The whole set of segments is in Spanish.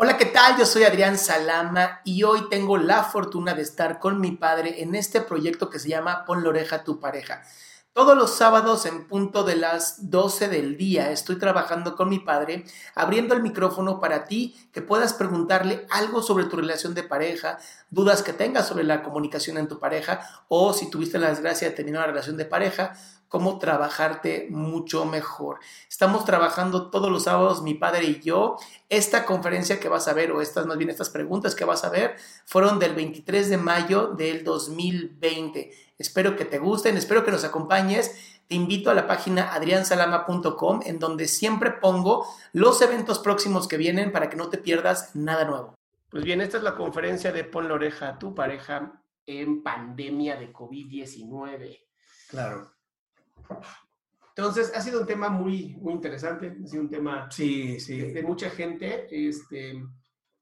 Hola, ¿qué tal? Yo soy Adrián Salama y hoy tengo la fortuna de estar con mi padre en este proyecto que se llama Pon la oreja a tu pareja. Todos los sábados en punto de las 12 del día estoy trabajando con mi padre, abriendo el micrófono para ti que puedas preguntarle algo sobre tu relación de pareja, dudas que tengas sobre la comunicación en tu pareja o si tuviste la desgracia de terminar una relación de pareja, cómo trabajarte mucho mejor. Estamos trabajando todos los sábados, mi padre y yo. Esta conferencia que vas a ver, o estas más bien estas preguntas que vas a ver, fueron del 23 de mayo del 2020. Espero que te gusten, espero que nos acompañes. Te invito a la página adriansalama.com en donde siempre pongo los eventos próximos que vienen para que no te pierdas nada nuevo. Pues bien, esta es la conferencia de Pon la oreja a tu pareja en pandemia de COVID-19. Claro. Entonces, ha sido un tema muy, muy interesante, ha sido un tema Sí, sí. de, de mucha gente. Este,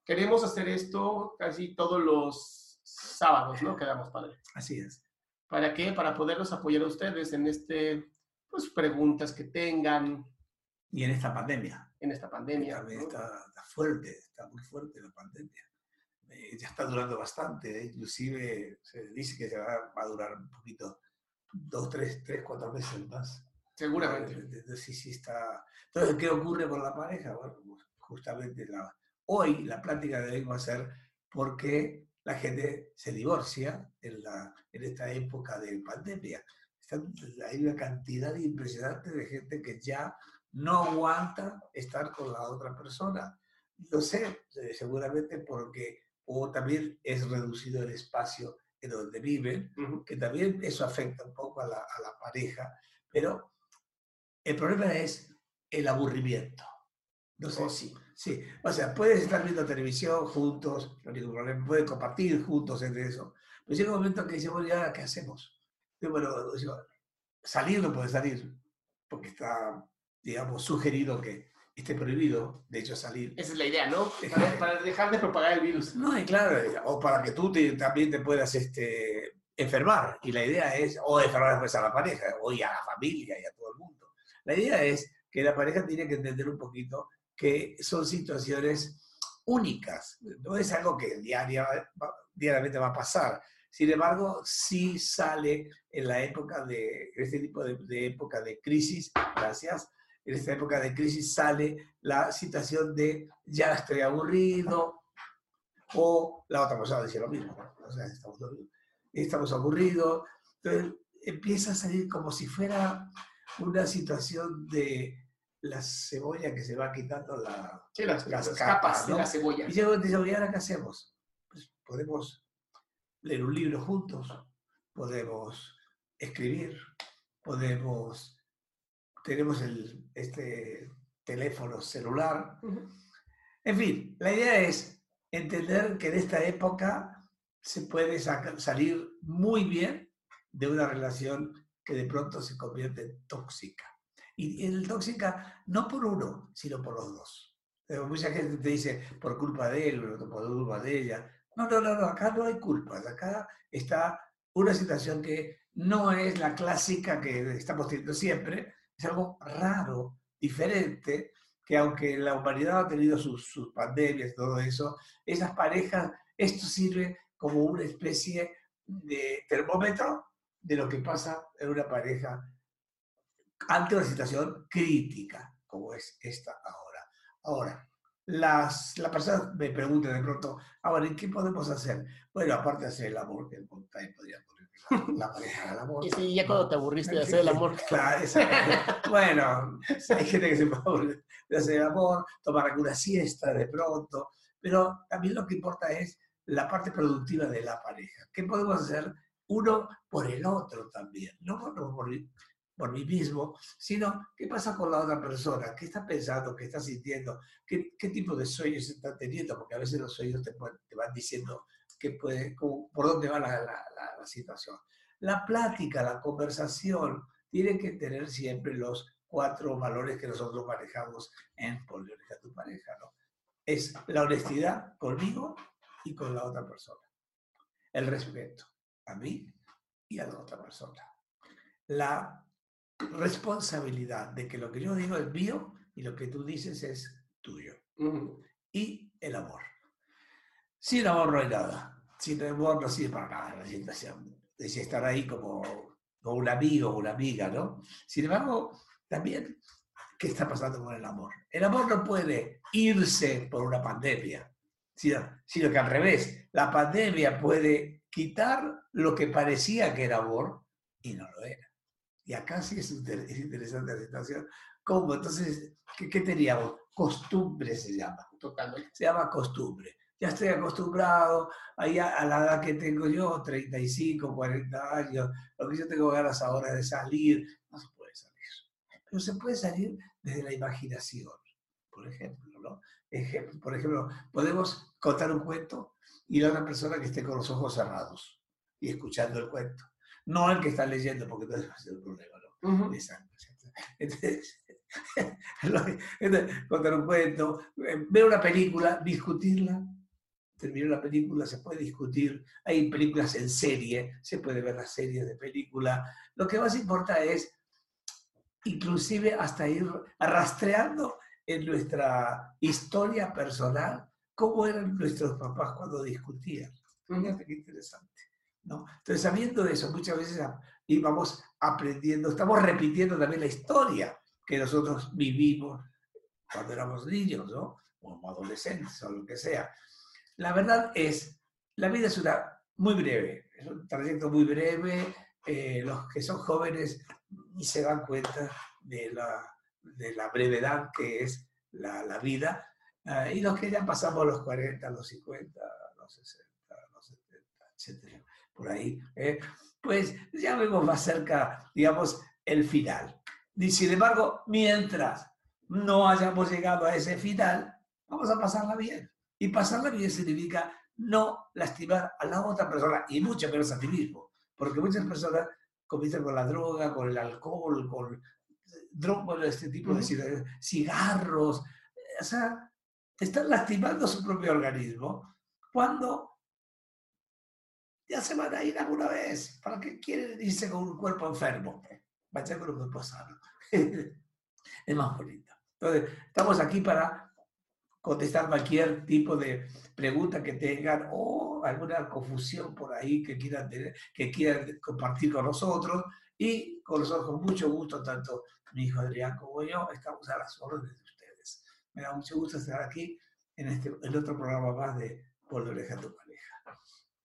queremos hacer esto casi todos los sábados, ¿no? Quedamos padre. Así es. ¿Para qué? Para poderlos apoyar a ustedes en este, pues, preguntas que tengan Y en esta pandemia. en esta pandemia. ¿no? está, está fuerte, está muy fuerte la pandemia. Eh, ya está durando bastante, eh, inclusive se dice que se va, va a durar un poquito, dos, tres, tres, cuatro meses más. Seguramente. Entonces, sí, sí está. Entonces, ¿qué ocurre con la pareja? Bueno, pues, justamente la, hoy la plática de hoy va a ser por qué la gente se divorcia en, la, en esta época de pandemia. Están- hay una cantidad impresionante de gente que ya no aguanta estar con la otra persona. Lo sé, eh, seguramente porque o también es reducido el espacio en donde viven, Ujú. que también eso afecta un poco a la, a la pareja, pero el problema es el aburrimiento. No sé Oh, si, sí, o sea, puedes estar viendo televisión juntos, no hay ningún problema, pueden compartir juntos entre eso, pero llega un momento en que dice, bueno, ¿y ahora qué hacemos? Y bueno, digo, salir no puede salir, porque está, digamos, sugerido que esté prohibido, de hecho, salir. Esa es la idea, ¿no? Para, para dejar de propagar el virus. No, y claro, o para que tú te- también te puedas este, enfermar. Y la idea es, o enfermar después a la pareja, o y a la familia y a todo el mundo. La idea es que la pareja tiene que entender un poquito que son situaciones únicas. No es algo que diaria, diariamente va a pasar. Sin embargo, sí sale en la época de, en este tipo de, de época de crisis, gracias, en esta época de crisis sale la situación de ya estoy aburrido, o la otra persona dice lo mismo. ¿no? O sea, estamos, estamos aburridos. Entonces empieza a salir como si fuera una situación de la cebolla que se va quitando la, Sí, las, Las las capas, capas de la cebolla. y yo digo, ¿y ahora qué hacemos? Pues podemos leer un libro juntos, podemos escribir, podemos, tenemos el, este teléfono celular. En fin, la idea es entender que en esta época se puede salir muy bien de una relación que de pronto se convierte en tóxica. Y en tóxica no por uno, sino por los dos. Eh, Mucha gente te dice por culpa de él, por culpa de ella. No, no, no, no, acá no hay culpas. Acá está una situación que no es la clásica que estamos teniendo siempre, es algo raro, diferente, que aunque la humanidad ha tenido sus, pandemias todo eso, esas parejas, esto sirve como una especie de termómetro de lo que pasa en una pareja ante una situación crítica, como es esta ahora. Ahora, las, la persona me pregunta de pronto, ahora, ¿qué podemos hacer? Bueno, aparte de hacer el amor, que ahí podría poner la, pareja del amor. Y sí, ya cuando te aburriste de hacer el amor. Claro, bueno, hay gente que se puede aburrir de hacer el amor, tomar alguna siesta de pronto, pero también lo que importa es la parte productiva de la pareja. ¿Qué podemos hacer uno por el otro también? No por, por, por mí mismo, sino qué pasa con la otra persona, qué está pensando, qué está sintiendo, qué, qué tipo de sueños está teniendo, porque a veces los sueños te, te van diciendo que puede, por dónde va la, la, la, situación. La plática, la conversación, tiene que tener siempre los cuatro valores que nosotros manejamos en Poliones a tu pareja, ¿no? Es la honestidad conmigo y con la otra persona. El respeto a mí y a la otra persona. La responsabilidad de que lo que yo digo es mío y lo que tú dices es tuyo. Y el amor. Sin amor no hay nada. Sin amor no sirve para nada la situación. Es estar ahí como, como un amigo o una amiga, ¿no? Sin embargo, también, ¿qué está pasando con el amor? El amor no puede irse por una pandemia, sino, sino que al revés, la pandemia puede quitar lo que parecía que era amor y no lo era. Y acá sí es, interesante la situación. ¿Cómo? Entonces, ¿qué, teníamos? Costumbre se llama. Totalmente. Se llama costumbre. Ya estoy acostumbrado ahí a, la edad que tengo yo, 35, 40 años, lo que yo tengo ganas ahora de salir, no se puede salir. Pero se puede salir desde la imaginación, por ejemplo, ¿no? Por ejemplo, podemos contar un cuento y la otra persona que esté con los ojos cerrados y escuchando el cuento no el que está leyendo, porque no es el problema, ¿no? Entonces, contar un cuento, eh, ver una película, discutirla, terminar la película, se puede discutir, hay películas en serie, se puede ver las series de película. Lo que más importa es, inclusive hasta ir rastreando en nuestra historia personal, cómo eran nuestros papás cuando discutían. Fíjate qué interesante. Entonces, sabiendo eso, muchas veces íbamos aprendiendo, estamos repitiendo también la historia que nosotros vivimos cuando éramos niños. O adolescentes o lo que sea. La verdad es, la vida es una muy breve, es un trayecto muy breve. Eh, los que son jóvenes ni se dan cuenta de la, brevedad que es la, vida. Uh, y los que ya pasamos los 40, los 50, los 60, los 70, etc por ahí, ¿eh? pues ya vemos más cerca, digamos, el final. Y sin embargo, mientras no hayamos llegado a ese final, vamos a pasarla bien. Y pasarla bien significa no lastimar a la otra persona y mucho menos a ti mismo. Porque muchas personas comienzan con la droga, con el alcohol, con drogas, este tipo de cigarros. O sea, están lastimando su propio organismo cuando ya se van a ir alguna vez. ¿Para qué quieren irse con un cuerpo enfermo? Vaya con un cuerpo sano. es más bonito. Entonces, estamos aquí para contestar cualquier tipo de pregunta que tengan o alguna confusión por ahí que quieran, tener, que quieran compartir con nosotros. Y con nosotros, con mucho gusto, tanto mi hijo Adrián como yo, estamos a las órdenes de ustedes. Me da mucho gusto estar aquí en este, el otro programa más de Por Oreja tu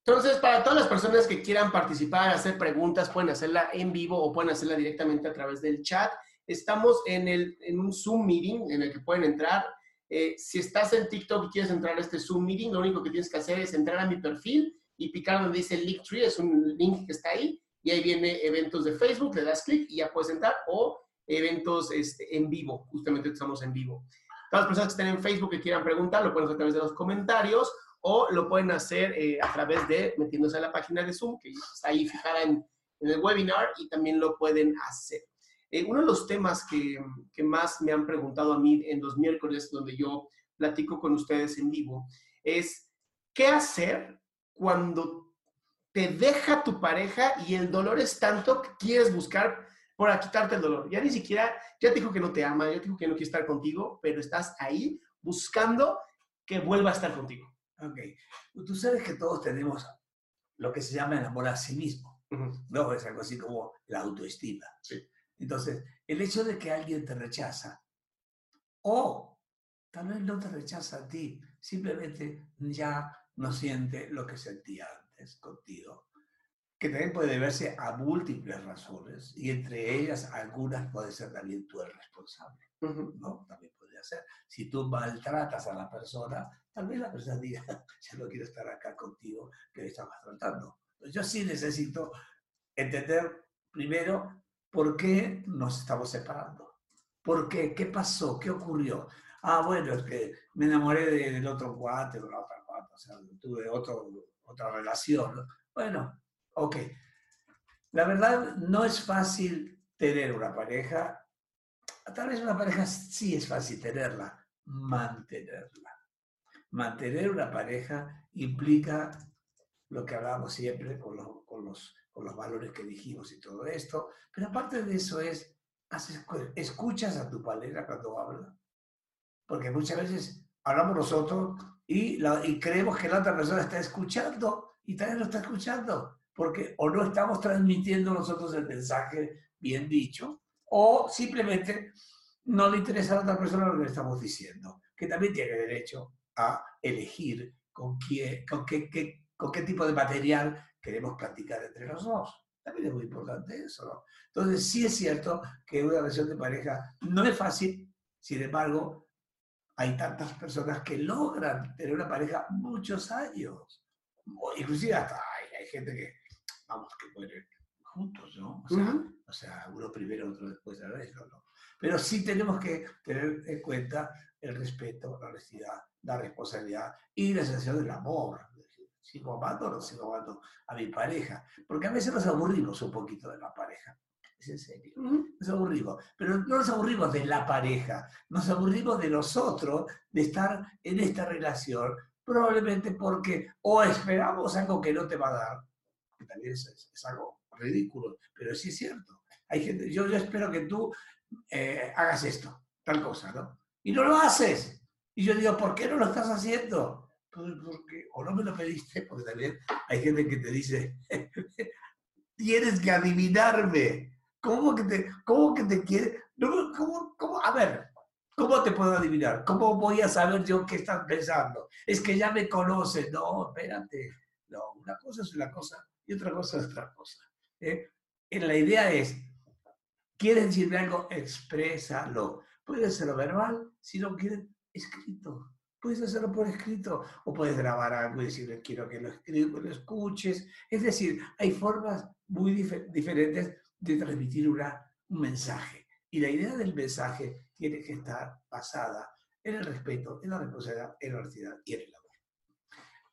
entonces, para todas las personas que quieran participar, hacer preguntas, pueden hacerla en vivo o pueden hacerla directamente a través del chat. Estamos en, el, en un Zoom meeting en el que pueden entrar. Eh, si estás en TikTok y quieres entrar a este Zoom meeting, lo único que tienes que hacer es entrar a mi perfil y picar donde dice Linktree, es un link que está ahí, y ahí viene eventos de Facebook, le das clic y ya puedes entrar, o eventos este, en vivo, justamente estamos en vivo. Todas las personas que estén en Facebook que quieran preguntar, lo pueden hacer a través de los comentarios o lo pueden hacer eh, a través de metiéndose a la página de Zoom, que está ahí fijada en, el webinar y también lo pueden hacer. Eh, uno de los temas que, que, más me han preguntado a mí en los miércoles, donde yo platico con ustedes en vivo, es qué hacer cuando te deja tu pareja y el dolor es tanto que quieres buscar por quitarte el dolor. Ya ni siquiera, ya te dijo que no te ama, ya te dijo que no quiere estar contigo, pero estás ahí buscando que vuelva a estar contigo. Ok. Tú sabes que todos tenemos lo que se llama el amor a sí mismo. ¿no? Es algo así como la autoestima. Entonces, el hecho de que alguien te rechaza, o tal vez no te rechaza a ti, simplemente ya no siente lo que sentía antes contigo, que también puede deberse a múltiples razones, y entre ellas algunas puede ser también tú el responsable, ¿no? También podría ser. Si tú maltratas a la persona, tal vez la persona diga, ya no quiero estar acá contigo, que me estás maltratando. Yo sí necesito entender primero por qué nos estamos separando. ¿Por qué? ¿Qué pasó? ¿Qué ocurrió? Ah, bueno, es que me enamoré del otro cuate o la otra cuate, o sea, tuve otro, otra relación. Bueno, ok. La verdad, no es fácil tener una pareja. Tal vez una pareja sí es fácil tenerla, mantenerla. Mantener una pareja implica lo que hablamos siempre con los, con los, con los valores que dijimos y todo esto, pero aparte de eso es, escuchas a tu pareja cuando habla, porque muchas veces hablamos nosotros y, la, y creemos que la otra persona está escuchando y también lo está escuchando, porque o no estamos transmitiendo nosotros el mensaje bien dicho, o simplemente no le interesa a la otra persona lo que le estamos diciendo, que también tiene derecho a elegir con, quién, con qué, qué con qué tipo de material queremos practicar entre los dos. También es muy importante eso, ¿no? Entonces, sí es cierto que una relación de pareja no es fácil, sin embargo, hay tantas personas que logran tener una pareja muchos años. Inclusive hasta hay, gente que, vamos, que mueren juntos, ¿no? O sea, uno primero, otro después, ¿no? Pero sí tenemos que tener en cuenta el respeto, la honestidad, la responsabilidad y la sensación del amor sigo amando o no sigo amando a mi pareja. Porque a veces nos aburrimos un poquito de la pareja. Es en serio. Nos aburrimos. Pero no nos aburrimos de la pareja. Nos aburrimos de nosotros, de estar en esta relación, probablemente porque o esperamos algo que no te va a dar, que también es, algo ridículo, pero sí es cierto. Hay gente, yo, yo espero que tú eh, hagas esto, tal cosa, ¿no? Y no lo haces. Y yo digo, ¿por qué no lo estás haciendo? porque, o no me lo pediste, porque también hay gente que te dice, tienes que adivinarme. ¿Cómo que te, cómo que te quiere? ¿cómo, cómo? A ver, ¿cómo te puedo adivinar? ¿Cómo voy a saber yo qué estás pensando? Es que ya me conoces. No, espérate. No, una cosa es una cosa y otra cosa es otra cosa. ¿eh? La idea es, ¿quieres decirme algo? Exprésalo. Puede ser verbal, si no quieres, escrito. Puedes hacerlo por escrito o puedes grabar algo y decirle quiero que lo, lo escuches. Es decir, hay formas muy diferentes de transmitir una, un mensaje. Y la idea del mensaje tiene que estar basada en el respeto, en la responsabilidad, en la honestidad y en el amor.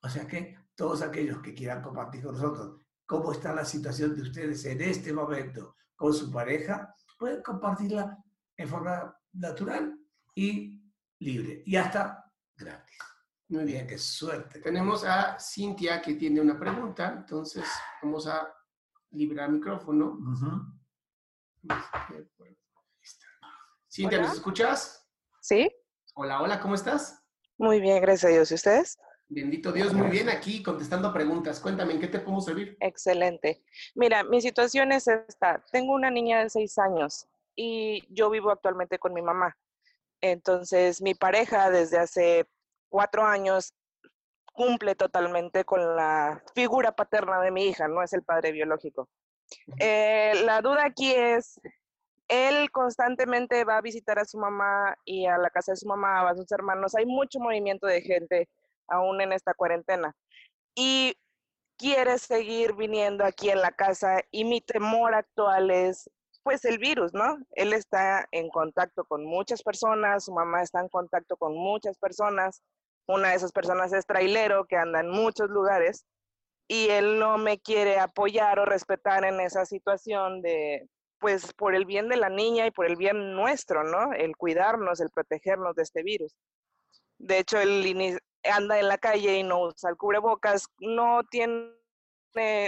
O sea que todos aquellos que quieran compartir con nosotros cómo está la situación de ustedes en este momento con su pareja, pueden compartirla en forma natural y libre. Y hasta gratis. Muy bien, qué suerte. Tenemos a Cintia que tiene una pregunta, entonces vamos a liberar el micrófono. Cintia, ¿nos escuchas? Sí. Hola, hola, ¿cómo estás? Muy bien, gracias a Dios. ¿Y ustedes? Bendito Dios, muy bien aquí contestando preguntas. Cuéntame, ¿en qué te podemos servir? Excelente. Mira, mi situación es esta. Tengo una niña de seis años y yo vivo actualmente con mi mamá. Entonces, mi pareja desde hace cuatro años cumple totalmente con la figura paterna de mi hija, no es el padre biológico. Eh, la duda aquí es, él constantemente va a visitar a su mamá y a la casa de su mamá, a sus hermanos. Hay mucho movimiento de gente aún en esta cuarentena. Y quiere seguir viniendo aquí en la casa y mi temor actual es pues el virus, ¿no? Él está en contacto con muchas personas, su mamá está en contacto con muchas personas, una de esas personas es trailero que anda en muchos lugares y él no me quiere apoyar o respetar en esa situación de, pues por el bien de la niña y por el bien nuestro, ¿no? El cuidarnos, el protegernos de este virus. De hecho, él anda en la calle y no usa el cubrebocas, no tiene,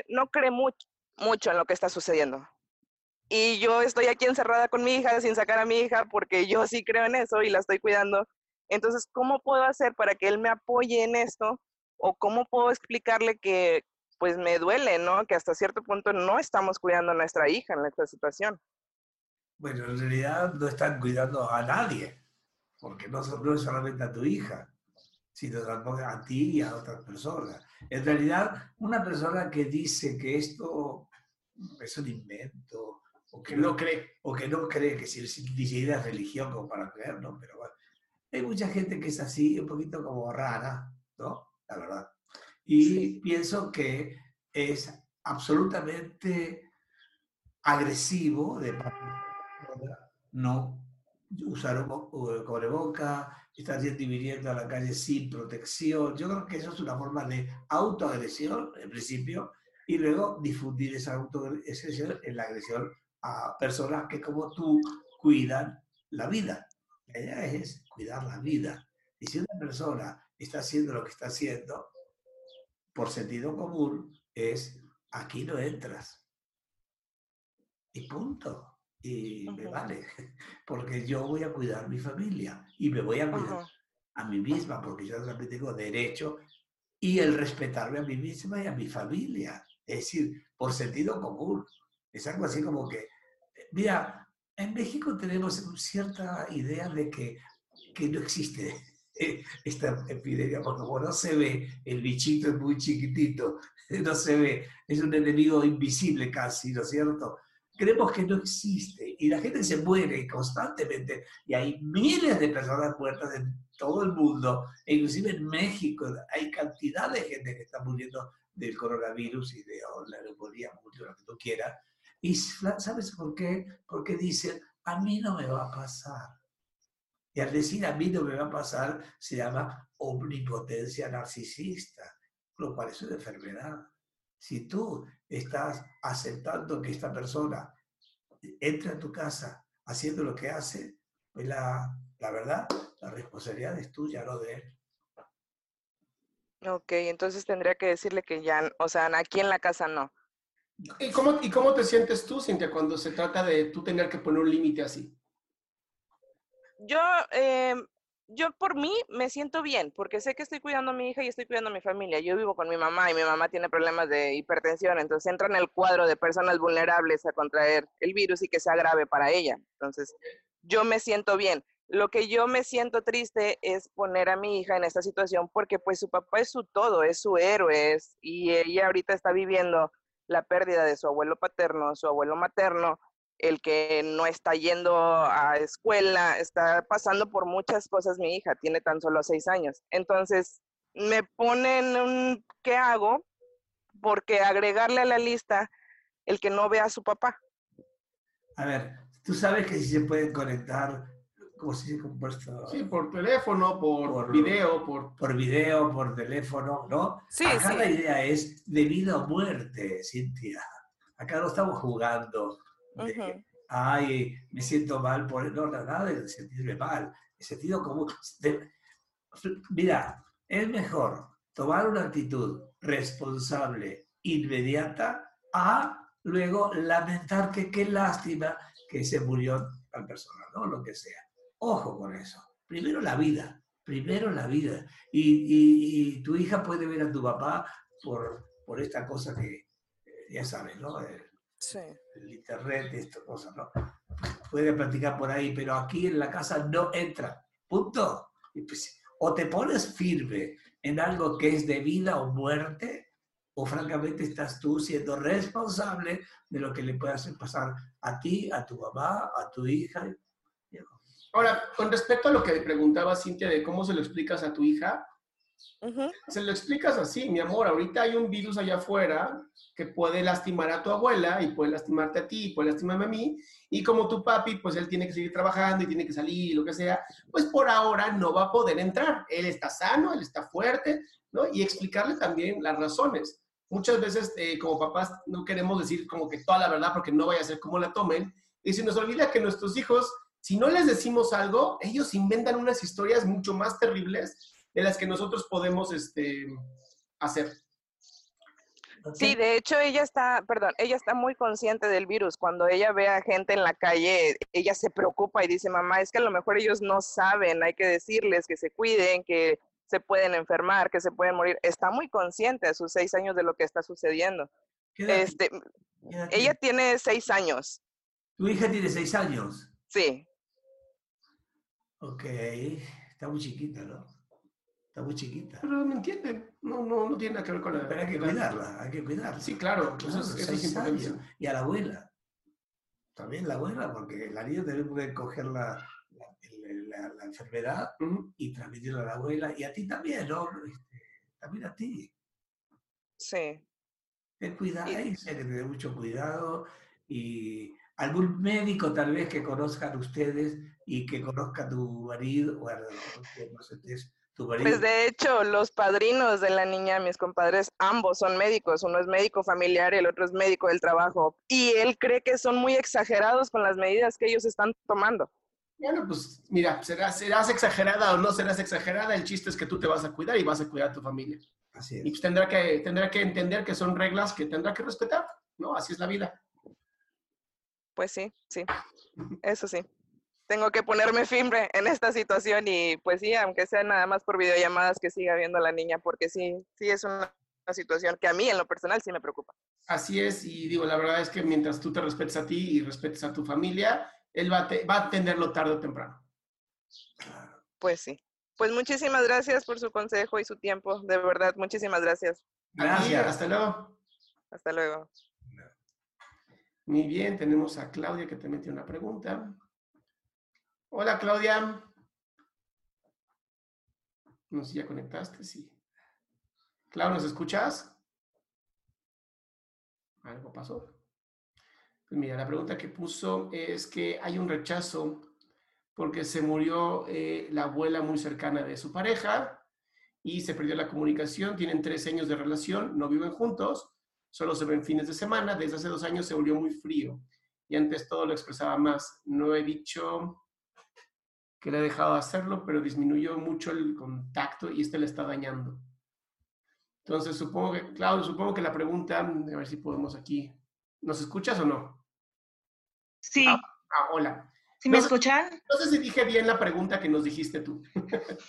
no cree mucho, mucho en lo que está sucediendo. Y yo estoy aquí encerrada con mi hija sin sacar a mi hija porque yo sí creo en eso y la estoy cuidando. Entonces, ¿cómo puedo hacer para que él me apoye en esto? ¿O cómo puedo explicarle que pues me duele, ¿no? Que hasta cierto punto no estamos cuidando a nuestra hija en esta situación. Bueno, en realidad no están cuidando a nadie, porque no, no es solamente a tu hija, sino a ti y a otras personas. En realidad, una persona que dice que esto es un invento, o que no cree, o que no cree que si, es religión como para creer, ¿no? Pero bueno, hay mucha gente que es así, un poquito como rara, ¿no? La verdad. Y pienso que es absolutamente agresivo de no usar un boca, estar dividiendo a la calle sin protección. Yo creo que eso es una forma de autoagresión, en principio, y luego difundir esa autoagresión en la agresión a personas que como tú cuidan la vida. La idea es cuidar la vida. Y si una persona está haciendo lo que está haciendo, por sentido común, es aquí no entras. Y punto. Y me vale, porque yo voy a cuidar mi familia y me voy a cuidar a mí misma, porque yo también tengo derecho y el respetarme a mí misma y a mi familia. Es decir, por sentido común. Es algo así como que, mira, en México tenemos cierta idea de que, que no existe esta epidemia, porque como no se ve, el bichito es muy chiquitito, no se ve, es un enemigo invisible casi, ¿no es cierto? Creemos que no existe y la gente se muere constantemente y hay miles de personas muertas en todo el mundo, e inclusive en México hay cantidad de gente que está muriendo del coronavirus y de la neumonía, lo que tú quieras. ¿Y sabes por qué? Porque dicen, a mí no me va a pasar y al decir a mí no me va a pasar, se llama omnipotencia narcisista, lo cual es una enfermedad. Si tú estás aceptando que esta persona entra a tu casa haciendo lo que hace, pues la, la verdad, la responsabilidad es tuya, no de él. Ok, entonces tendría que decirle que ya, o sea, aquí en la casa no. ¿Y cómo, ¿Y cómo te sientes tú, Cintia, cuando se trata de tú tener que poner un límite así? yo, eh, yo por mí me siento bien, porque sé que estoy cuidando a mi hija y estoy cuidando a mi familia. Yo vivo con mi mamá y mi mamá tiene problemas de hipertensión, entonces entra en el cuadro de personas vulnerables a contraer el virus y que sea grave para ella. Entonces, yo me siento bien. Lo que yo me siento triste es poner a mi hija en esta situación porque pues su papá es su todo, es su héroe, y ella ahorita está viviendo la pérdida de su abuelo paterno, su abuelo materno, el que no está yendo a escuela, está pasando por muchas cosas mi hija, tiene tan solo seis años. Entonces, me ponen un ¿qué hago? Porque agregarle a la lista el que no vea a su papá. A ver, tú sabes que si se pueden conectar, ¿cómo se dice compuesto? Sí, por teléfono, por, video, por... Por video, por teléfono, ¿no? Sí, Acá sí. la idea es de vida o muerte, Cintia. Acá no estamos jugando ay, me siento mal por... No, nada de sentirme mal. El sentido común. mira, es mejor tomar una actitud responsable, inmediata, a luego lamentar que qué lástima que se murió tal persona, ¿no? Lo que sea. Ojo con eso. Primero la vida, primero la vida. Y, tu hija puede ver a tu papá por, por esta cosa que, eh, ya sabes, ¿no? Sí. El internet, esto, cosas, ¿no? Puede practicar por ahí, pero aquí en la casa no entra. Punto. Pues, o te pones firme en algo que es de vida o muerte, o francamente estás tú siendo responsable de lo que le pueda hacer pasar a ti, a tu mamá, a tu hija. Ahora, con respecto a lo que preguntaba Cintia de cómo se lo explicas a tu hija, se lo explicas así, mi amor, ahorita hay un virus allá afuera que puede lastimar a tu abuela y puede lastimarte a ti, y puede lastimarme a mí, y como tu papi, pues él tiene que seguir trabajando y tiene que salir, lo que sea, pues por ahora no va a poder entrar. Él está sano, él está fuerte, ¿no? Y explicarle también las razones. Muchas veces eh, como papás no queremos decir como que toda la verdad porque no vaya a ser como la tomen, y se nos olvida que nuestros hijos, si no les decimos algo, ellos inventan unas historias mucho más terribles de las que nosotros podemos este, hacer. Sí, de hecho ella está, perdón, ella está muy consciente del virus. Cuando ella ve a gente en la calle, ella se preocupa y dice, mamá, es que a lo mejor ellos no saben, hay que decirles que se cuiden, que se pueden enfermar, que se pueden morir. Está muy consciente a sus seis años de lo que está sucediendo. Este, ella tiene seis años. ¿Tu hija tiene seis años? Sí. Ok, está muy chiquita, ¿no? Está muy chiquita. Pero me entienden, no, no, no tiene nada que ver con la... Pero hay que cuidarla, hay que cuidarla. Sí, claro, Claro, eso es, eso es años. Y a la abuela. También la abuela, porque la niña también puede coger la, la, el- la- la enfermedad y transmitirla a la abuela y a ti también, ¿no? Este, también a ti. Sí. Y- hay que tener mucho cuidado y algún médico tal vez que conozcan ustedes y que conozca tu marido, bueno, que no sé si es tu marido. Pues de hecho, los padrinos de la niña, mis compadres, ambos son médicos. Uno es médico familiar y el otro es médico del trabajo. Y él cree que son muy exagerados con las medidas que ellos están tomando. Bueno, pues mira, serás, serás exagerada o no serás exagerada, el chiste es que tú te vas a cuidar y vas a cuidar a tu familia. Así Y es. pues tendrá que, tendrá que entender que son reglas que tendrá que respetar, ¿no? Así es la vida. Pues sí, sí. Eso sí. Tengo que ponerme firme en esta situación y pues sí, aunque sea nada más por videollamadas que siga viendo a la niña, porque sí, sí es una, una situación que a mí en lo personal sí me preocupa. Así es, y digo, la verdad es que mientras tú te respetes a ti y respetes a tu familia, él va a, te- va a entenderlo tarde o temprano. Pues sí. Pues muchísimas gracias por su consejo y su tiempo. De verdad, muchísimas gracias. Gracias. hasta luego. Hasta luego. Muy bien, tenemos a Claudia que te metió una pregunta. Hola, Claudia. No sé si ya conectaste, sí. Claudia, ¿nos escuchas? ¿Algo pasó? Pues mira, la pregunta que puso es que hay un rechazo porque se murió eh, la abuela muy cercana de su pareja y se perdió la comunicación. Tienen tres años de relación, no viven juntos, solo se ven fines de semana. Desde hace dos años se volvió muy frío y antes todo lo expresaba más. No he dicho que le he dejado de hacerlo, pero disminuyó mucho el contacto y este le está dañando. Entonces, supongo que, Claudio, supongo que la pregunta, a ver si podemos aquí. ¿Nos escuchas o no? Sí, Ah, hola. ¿sí me no escuchan? No sé si dije bien la pregunta que nos dijiste tú.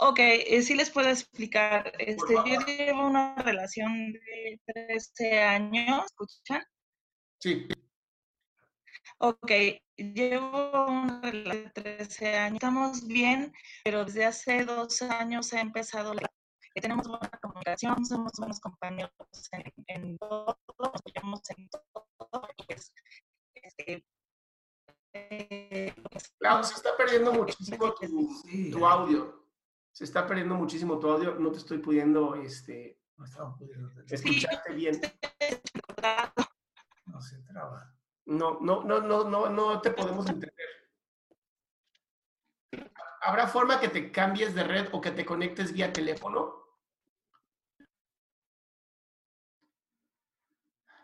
Ok, eh, sí les puedo explicar. Este, yo llevo una relación de 13 años, ¿escuchan? Sí. Ok, llevo una relación de 13 años. Estamos bien, pero desde hace dos años ha empezado la... que tenemos buena comunicación, somos buenos compañeros en, en todo, nos apoyamos en todo. pues, este, eh, pues, Claudio, se está perdiendo muchísimo tu, Sí, tu audio. Se está perdiendo muchísimo tu audio. No te estoy pudiendo este, no estamos pudiendo entender. escucharte bien. No se traba. No, no, no, no, no, no te podemos entender. ¿Habrá forma que te cambies de red o que te conectes vía teléfono?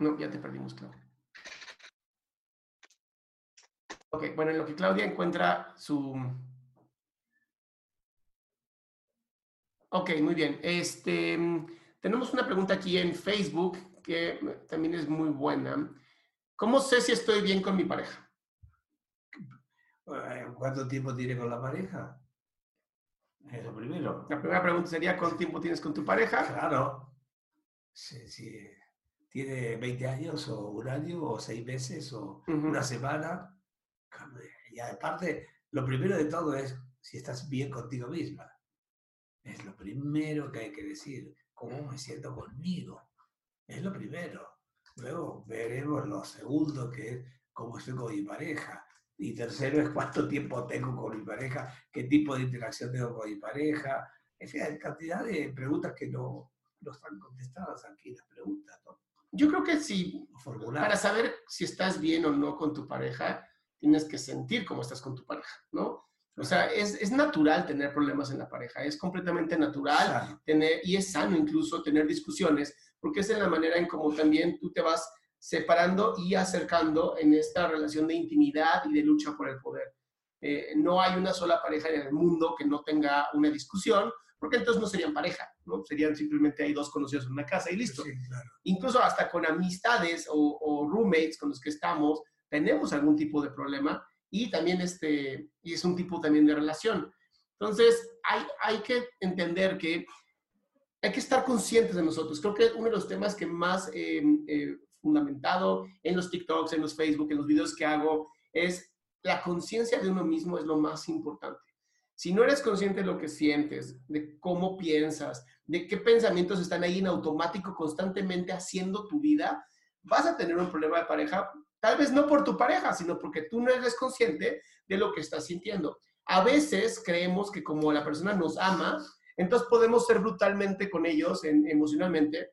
No, ya te perdimos, Claudia. Ok, bueno, en lo que Claudia encuentra su... Ok, muy bien. Este, mm, tenemos una pregunta aquí en Facebook que también es muy buena. ¿Cómo sé si estoy bien con mi pareja? Eh, ¿Cuánto tiempo tiene con la pareja? Es lo primero. La primera pregunta sería, ¿cuánto tiempo tienes con tu pareja? Claro. Si, si tiene 20 años o un año o seis meses o Ujú. una semana. Y aparte, lo primero de todo es si estás bien contigo misma. Es lo primero que hay que decir. ¿Cómo me siento conmigo? Es lo primero. Luego veremos lo segundo, que es cómo estoy con mi pareja. Y tercero es cuánto tiempo tengo con mi pareja, qué tipo de interacción tengo con mi pareja. En fin, hay cantidad de preguntas que no, no están contestadas aquí, las preguntas, ¿no? Yo creo que sí. Los formularios. Para saber si estás bien o no con tu pareja, tienes que sentir cómo estás con tu pareja, ¿no? O sea, es, es natural tener problemas en la pareja, es completamente natural Sano. tener, y es sano incluso tener discusiones, porque es en la manera en cómo también tú te vas separando y acercando en esta relación de intimidad y de lucha por el poder. Eh, no hay una sola pareja en el mundo que no tenga una discusión, porque entonces no serían pareja, ¿no? Serían simplemente hay dos conocidos en una casa y listo. Sí, claro. Incluso hasta con amistades o, o roommates con los que estamos, tenemos algún tipo de problema y también este, y es un tipo también de relación. Entonces, hay, hay que entender que hay que estar conscientes de nosotros. Creo que uno de los temas que más eh, eh, fundamentado en los TikToks, en los Facebook, en los videos que hago, es la conciencia de uno mismo es lo más importante. Si no eres consciente de lo que sientes, de cómo piensas, de qué pensamientos están ahí en automático constantemente haciendo tu vida, vas a tener un problema de pareja, tal vez no por tu pareja, sino porque tú no eres consciente de lo que estás sintiendo. A veces creemos que como la persona nos ama, entonces podemos ser brutalmente con ellos en- emocionalmente,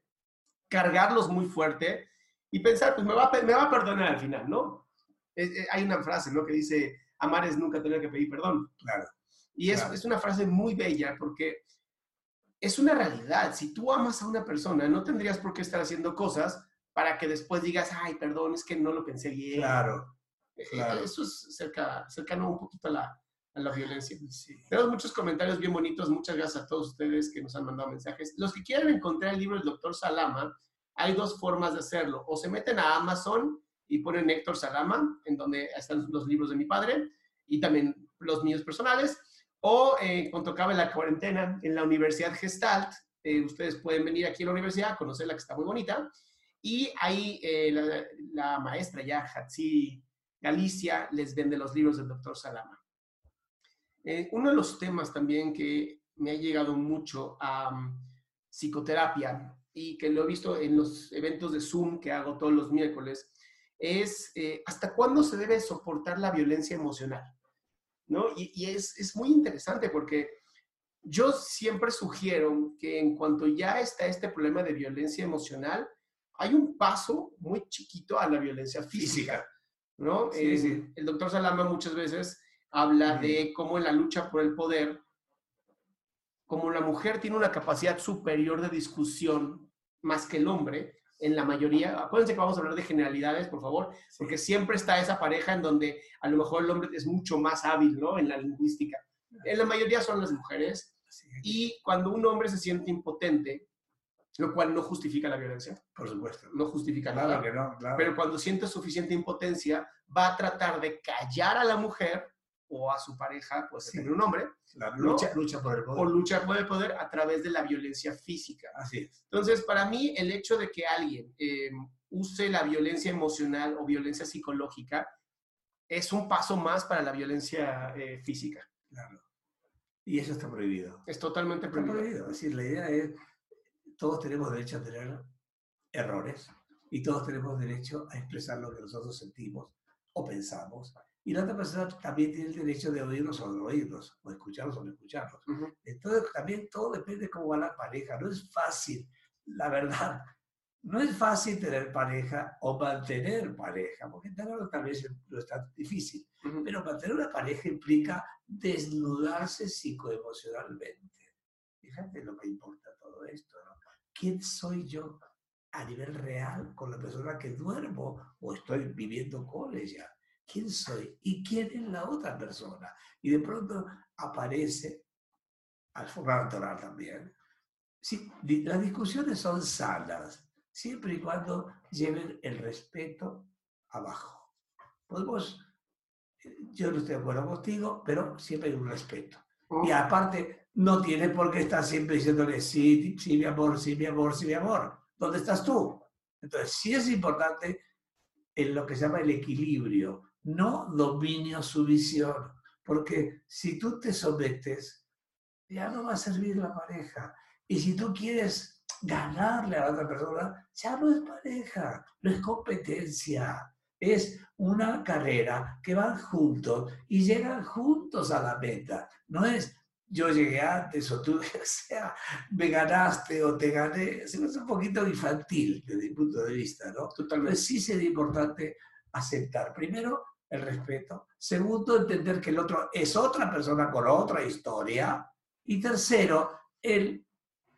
cargarlos muy fuerte y pensar, pues me va, me va a perdonar al final, ¿no? Es- es- hay una frase, ¿no? Que dice, amar es nunca tener que pedir perdón. Claro. Y es, Claro. es una frase muy bella porque es una realidad. Si tú amas a una persona, no tendrías por qué estar haciendo cosas para que después digas, ay, perdón, es que no lo pensé bien. Claro. Eh, claro. Eso es cerca, cercano un poquito a la, a la violencia. Sí. Tenemos muchos comentarios bien bonitos. Muchas gracias a todos ustedes que nos han mandado mensajes. Los que quieran encontrar el libro del doctor Salama, hay dos formas de hacerlo. O se meten a Amazon y ponen Héctor Salama, en donde están los libros de mi padre y también los míos personales. O eh, cuando acabe la cuarentena en la Universidad Gestalt, eh, ustedes pueden venir aquí a la universidad a conocerla, que está muy bonita. Y ahí eh, la, la maestra ya, Hatsi Galicia, les vende los libros del doctor Salama. Eh, uno de los temas también que me ha llegado mucho a um, psicoterapia y que lo he visto en los eventos de Zoom que hago todos los miércoles es eh, hasta cuándo se debe soportar la violencia emocional. ¿no? Y, y es, es muy interesante porque yo siempre sugiero que en cuanto ya está este problema de violencia emocional, hay un paso muy chiquito a la violencia física. ¿no? Sí, Eh, sí. El doctor Salama muchas veces habla de cómo en la lucha por el poder, como la mujer tiene una capacidad superior de discusión más que el hombre, en la mayoría, acuérdense que vamos a hablar de generalidades, por favor, porque siempre está esa pareja en donde a lo mejor el hombre es mucho más hábil, ¿no? En la lingüística. En la mayoría son las mujeres. Y cuando un hombre se siente impotente, lo cual no justifica la violencia, por supuesto. no justifica Claro nada, que no, claro. pero cuando siente suficiente impotencia, va a tratar de callar a la mujer o a su pareja, pues tener un hombre, La ¿no? lucha, lucha por el o poder. luchar por el poder a través de la violencia física. Así es. Entonces, para mí, el hecho de que alguien eh, use la violencia emocional o violencia psicológica es un paso más para la violencia eh, física. Claro. Y eso está prohibido. Es totalmente Está prohibido. prohibido. Es decir, la idea es, todos tenemos derecho a tener errores y todos tenemos derecho a expresar lo que nosotros sentimos o pensamos. Y la otra persona también tiene el derecho de oírnos o no oírnos, o escucharnos o no escucharnos. Ujú. Entonces, también todo depende de cómo va la pareja. No es fácil, la verdad. No es fácil tener pareja o mantener pareja, porque tenerlo tal vez no es tan difícil. Ujú. Pero mantener una pareja implica desnudarse psicoemocionalmente. Fíjate lo que importa todo esto, ¿no? ¿Quién soy yo a nivel real con la persona que duermo o estoy viviendo con ella? ¿Quién soy? ¿Y quién es la otra persona? Y de pronto aparece, al forma natural también, sí, las discusiones son sanas, siempre y cuando lleven el respeto abajo. Podemos eh, yo no estoy de acuerdo contigo, pero siempre hay un respeto. Y aparte, no tienes por qué estar siempre diciéndole, sí, sí, mi amor, sí, mi amor, sí, mi amor. ¿Dónde estás tú? Entonces, sí es importante en lo que se llama el equilibrio, no dominio, sumisión. Porque si tú te sometes, ya no va a servir la pareja. Y si tú quieres ganarle a la otra persona, ya no es pareja, no es competencia es una carrera que van juntos y llegan juntos a la meta. No es yo llegué antes o tú, o sea, me ganaste o te gané. Es un poquito infantil desde mi punto de vista, ¿no? Totalmente. Entonces sí sería importante aceptar, primero, el respeto. Segundo, entender que el otro es otra persona con otra historia. Y tercero, el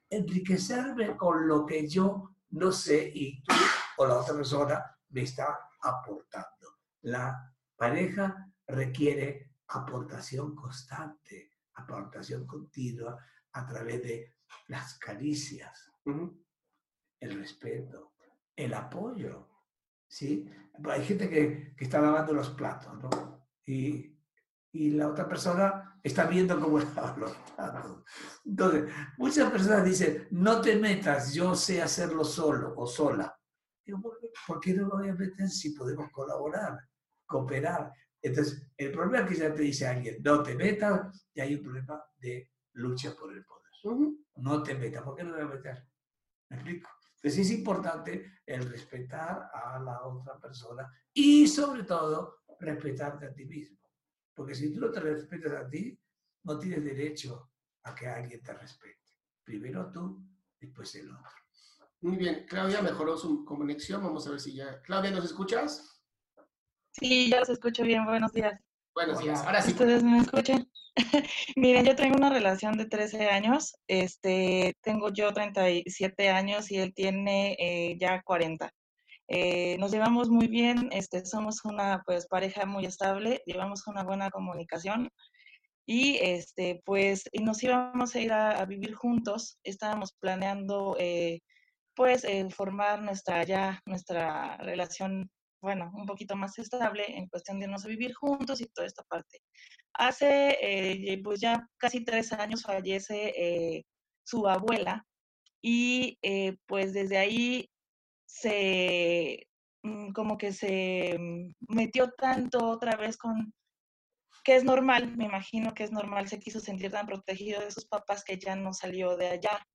enriquecerme con lo que yo no sé y tú o la otra persona me está aportando. La pareja requiere aportación constante, aportación continua, a través de las caricias, el respeto, el apoyo. ¿Sí? Hay gente que, que está lavando los platos, ¿no? Y, y la otra persona está viendo cómo lavan los platos. Entonces, muchas personas dicen, no te metas, yo sé hacerlo solo o sola. Digo, ¿por qué no me voy a meter si podemos colaborar, cooperar? Entonces, el problema es que ya te dice alguien, no te metas, y hay un problema de lucha por el poder. No te metas, ¿por qué no me voy a meter? ¿Me explico? Entonces es importante el respetar a la otra persona y sobre todo respetarte a ti mismo. Porque si tú no te respetas a ti, no tienes derecho a que alguien te respete. Primero tú, después el otro. Muy bien, Claudia mejoró su conexión. Vamos a ver si ya. Claudia, ¿nos escuchas? Sí, ya los escucho bien. Buenos días. Buenos días. Ahora sí. ¿Ustedes me escuchan? Miren, yo tengo una relación de 13 años. Este, tengo yo 37 años y él tiene eh, ya 40. Eh, nos llevamos muy bien, este, somos una pues, pareja muy estable, llevamos una buena comunicación y este, pues y nos íbamos a ir a, vivir juntos. Estábamos planeando eh, pues formar nuestra ya nuestra relación bueno, un poquito más estable en cuestión de irnos a vivir juntos y toda esta parte. Hace eh, pues ya casi tres años fallece eh, su abuela y eh, pues desde ahí se mm, como que se metió tanto otra vez con que es normal, me imagino que es normal, se quiso sentir tan protegido de sus papás que ya no salió de allá.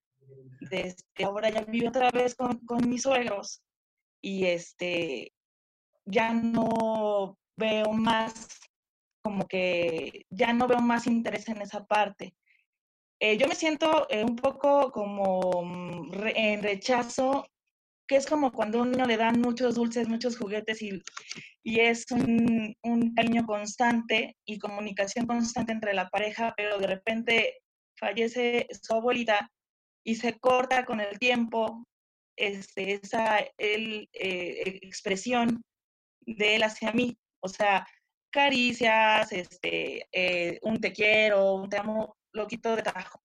Desde ahora ya vive otra vez con, con mis suegros y este ya no veo más, como que ya no veo más interés en esa parte. Eh, yo me siento eh, un poco como mm, en rechazo, que es como cuando a un le dan muchos dulces, muchos juguetes y, y es un, un, cariño constante y comunicación constante entre la pareja, pero de repente fallece su abuelita y se corta con el tiempo este, esa el, eh, expresión de él hacia mí. O sea, caricias, este, eh, un te quiero, un te amo, lo quito de trabajo.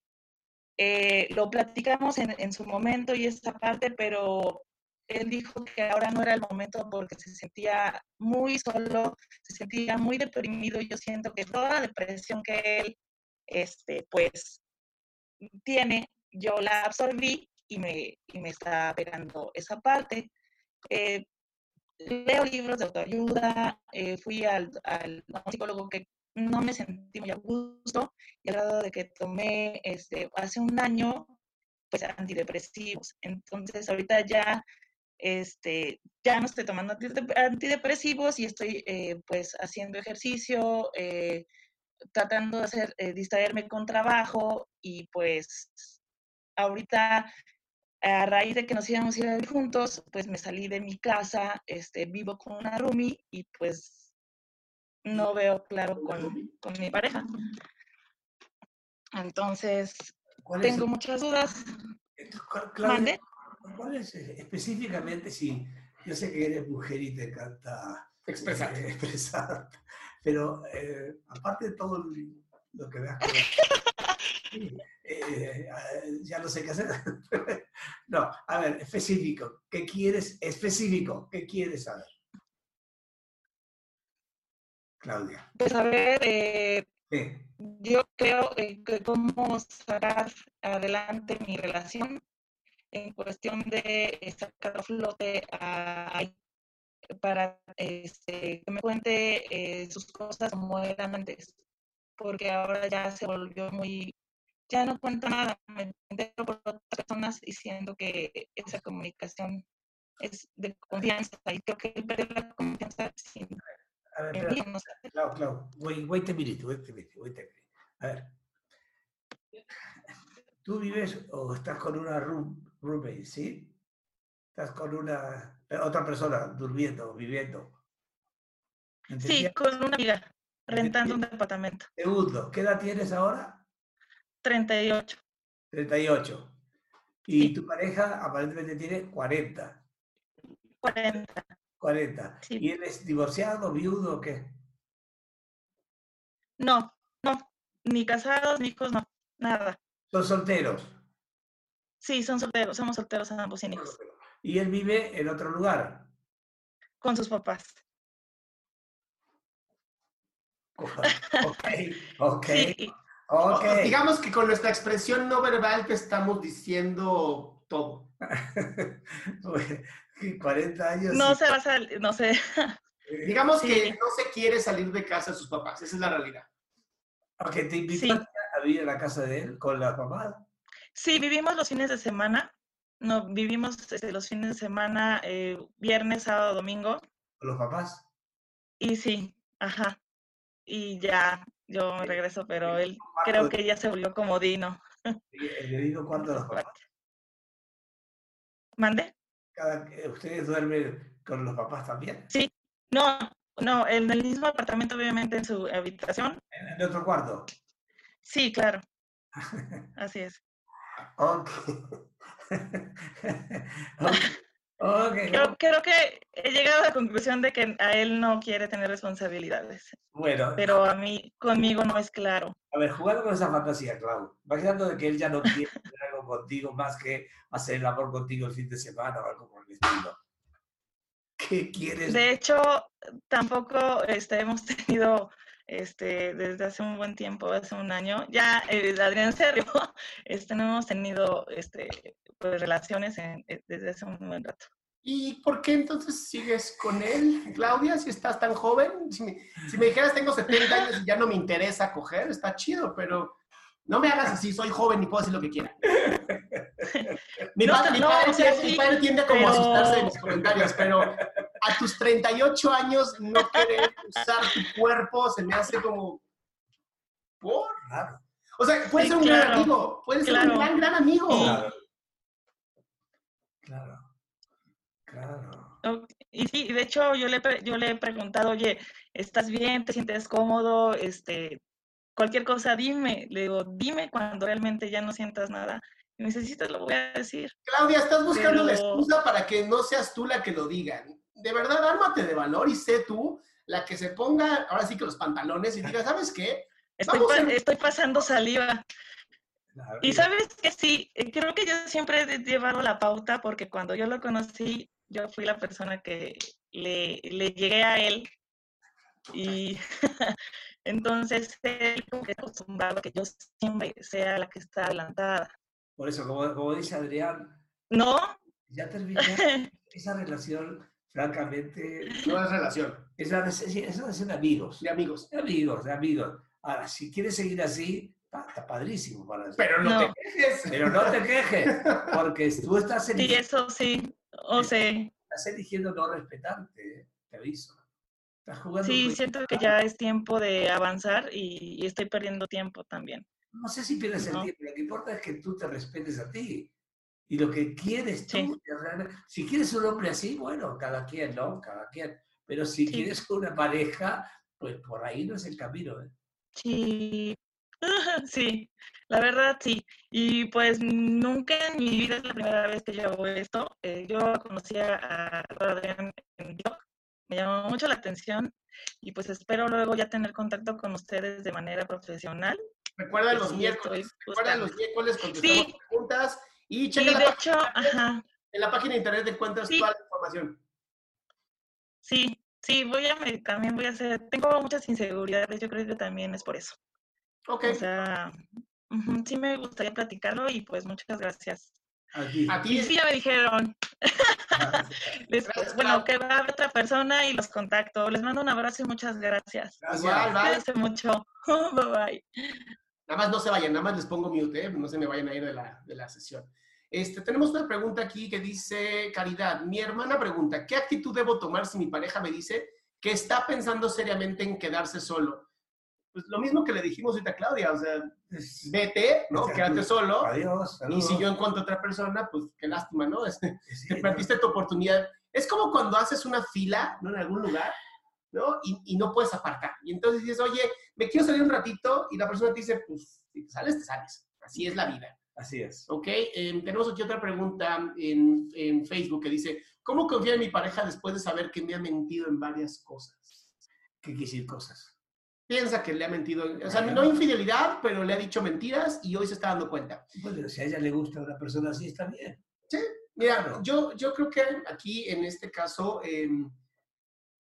Eh, lo platicamos en, en, su momento y esta parte, pero él dijo que ahora no era el momento porque se sentía muy solo, se sentía muy deprimido. Yo siento que toda la depresión que él, este, pues, tiene, yo la absorbí y me, y me está pegando esa parte. Eh, leo libros de autoayuda, eh, fui al, psicólogo que no me sentí muy a gusto y al grado de que tomé este, hace un año pues antidepresivos. Entonces ahorita ya este, ya no estoy tomando antidepresivos y estoy eh, pues haciendo ejercicio, eh, tratando de hacer, distraerme con trabajo y pues ahorita a raíz de que nos íbamos a ir a vivir juntos, pues me salí de mi casa, este, vivo con una roomie y pues no veo claro con, con mi pareja. Entonces, tengo muchas dudas. Claudia, ¿Cuál es eh, específicamente si yo sé que eres mujer y te encanta expresar, eh, expresar pero eh, aparte de todo lo que veas eh, ya no sé qué hacer. no, a ver, específico. ¿Qué quieres? Específico. ¿Qué quieres saber? Claudia. Pues a ver, eh, yo creo eh, que cómo sacar adelante mi relación en cuestión de sacar a flote a, para este, que me cuente sus cosas como eran antes, porque ahora ya se volvió muy ya no cuento nada, me entero por otras personas diciendo que esa comunicación es de confianza y creo que perder la confianza sin... A ver, pero, no sé. Clau, Clau, wait, wait a minute, wait a minute, wait a minute. A ver, tú vives o estás con una room, roommate, ¿sí? Estás con una otra persona durmiendo, viviendo. Sí, con una amiga, rentando un departamento. Segundo, ¿qué edad tienes ahora? 38. 38. Y tu pareja aparentemente tiene 40. 40. 40. ¿Y él es divorciado, viudo o qué? No, no. Ni casados, ni hijos, no. Nada. Son solteros. Sí, son solteros, somos solteros ambos sin hijos. Y él vive en otro lugar. Con sus papás. Ok, ok. Sí, Ok. Digamos que con nuestra expresión no verbal te estamos diciendo todo. 40 años. no y- se va a salir, no sé. Digamos Sí. que no se quiere salir de casa de sus papás, esa es la realidad. Ok, te invitó Sí. a vivir en la casa de él con la mamá. Sí, vivimos los fines de semana. No, vivimos este, los fines de semana, eh, viernes, sábado, domingo. con los papás. Y sí, ajá. Y ya, yo me regreso, pero él creo que ya se volvió comodino. Y El debido cuarto de los papás. ¿Mande? Cada- ¿Ustedes duermen con los papás también? Sí. No, no, en el mismo apartamento, obviamente, en su habitación. ¿En, en otro cuarto? Sí, claro, así es. Ok. ok. Ok, Creo, creo que he llegado a la conclusión de que a él no quiere tener responsabilidades, Bueno, pero a mí, conmigo no es claro. a ver, jugando con esa fantasía, Clau, imaginando de que él ya no quiere hacer algo contigo más que hacer el amor contigo el fin de semana o algo por el estilo. ¿Qué quieres? De hecho, tampoco este, hemos tenido este, desde hace un buen tiempo, hace un año, ya, eh, Adrián, en serio, este, no hemos tenido este, pues, relaciones en- eh, desde hace un buen rato. ¿Y por qué entonces sigues con él, Claudia, si estás tan joven? Si me, si me dijeras tengo 70 años y ya no me interesa coger, está chido, pero no me hagas así, soy joven y puedo hacer lo que quiera. Mi No, padre, mi no, padre o sea, tiende, mi sí, padre tiende a como pero- asustarse de mis comentarios, pero a tus 38 años no querer usar tu cuerpo se me hace como... ¿Por? Claro, O sea, puedes Sí, ser un gran amigo, puedes ser un gran, gran amigo. Sí. claro. Claro. Claro. Ok, Y sí, de hecho yo le, yo le he preguntado, oye, ¿estás bien? ¿Te sientes cómodo? Este, cualquier cosa, dime. Le digo, dime cuando realmente ya no sientas nada. Y me dice, sí, te lo voy a decir. Claudia, estás buscando la Pero- excusa para que no seas tú la que lo diga. De verdad, ármate de valor y sé tú la que se ponga, ahora sí que los pantalones y diga, ¿sabes qué? Estoy, pa- en- estoy pasando saliva. Y sabes que sí, eh, creo que yo siempre he llevado la pauta porque cuando yo lo conocí, yo fui la persona que le, le llegué a él y entonces él como que está acostumbrado a que yo siempre sea la que está adelantada. Por eso, como, como dice Adrián, No, ya terminó esa relación, francamente, No es relación, es una, relación de amigos. de amigos. De amigos, de amigos. Ahora, si quieres seguir así, está, padrísimo para Pero no, No. te quejes. Pero no te quejes, porque tú estás sí, eligiendo, eso sí. O sea, estás eligiendo no respetarte, ¿eh? te aviso. Estás jugando sí, siento que ya es tiempo de avanzar y, y estoy perdiendo tiempo también. No sé si pierdes el No. tiempo, lo que importa es que tú te respetes a ti. Y lo que quieres tú, Sí. que realmente- si quieres un hombre así, bueno, cada quien, ¿no? Cada quien. Pero si Sí. quieres una pareja, pues por ahí no es el camino, ¿eh? Sí, sí, la verdad sí. Y pues nunca en mi vida es la primera vez que yo hago esto. Eh, yo conocí a a Adrián en TikTok, me llamó mucho la atención y pues espero luego ya tener contacto con ustedes de manera profesional. Recuerda los sí miércoles. Recuerda los miércoles contestamos Sí. preguntas y Y checa la de página- hecho, ajá, en la página de internet encuentras Sí. toda la información. sí, sí, voy a, también voy a hacer, tengo muchas inseguridades, yo creo que también es por eso. Ok. O sea, sí me gustaría platicarlo y pues muchas gracias. A ti. A ti Y sí, ya me dijeron. Gracias, bueno, que va a haber otra persona y los contacto. Les mando un abrazo y muchas gracias. Gracias. Cuídense mucho. bye bye. Nada más no se vayan, nada más les pongo mute, ¿eh? no se me vayan a ir de la, de la sesión. Este, tenemos una pregunta aquí que dice Caridad. Mi hermana pregunta, ¿qué actitud debo tomar si mi pareja me dice que está pensando seriamente en quedarse solo? Pues lo mismo que le dijimos ahorita a Claudia, o sea, vete, ¿no? Este, Quédate solo. Adiós. Y si saludos. yo encuentro otra persona, pues qué lástima, ¿no? Este, Sí, te ¿no? perdiste tu oportunidad. Es como cuando haces una fila, ¿no? En algún lugar, ¿no? Y, y no puedes apartar. Y entonces dices, oye, me quiero salir un ratito, y la persona te dice, pues, si te sales, te sales. Así es la vida. Así es. ¿Ok? Eh, tenemos aquí otra pregunta en, en Facebook que dice, ¿cómo confía en mi pareja después de saber que me ha mentido en varias cosas? ¿Qué decir cosas? piensa que le ha mentido. O sea, no infidelidad, pero le ha dicho mentiras y hoy se está dando cuenta. Bueno, si a ella le gusta una persona así, está bien. Sí, mira, yo, yo creo que aquí en este caso, eh,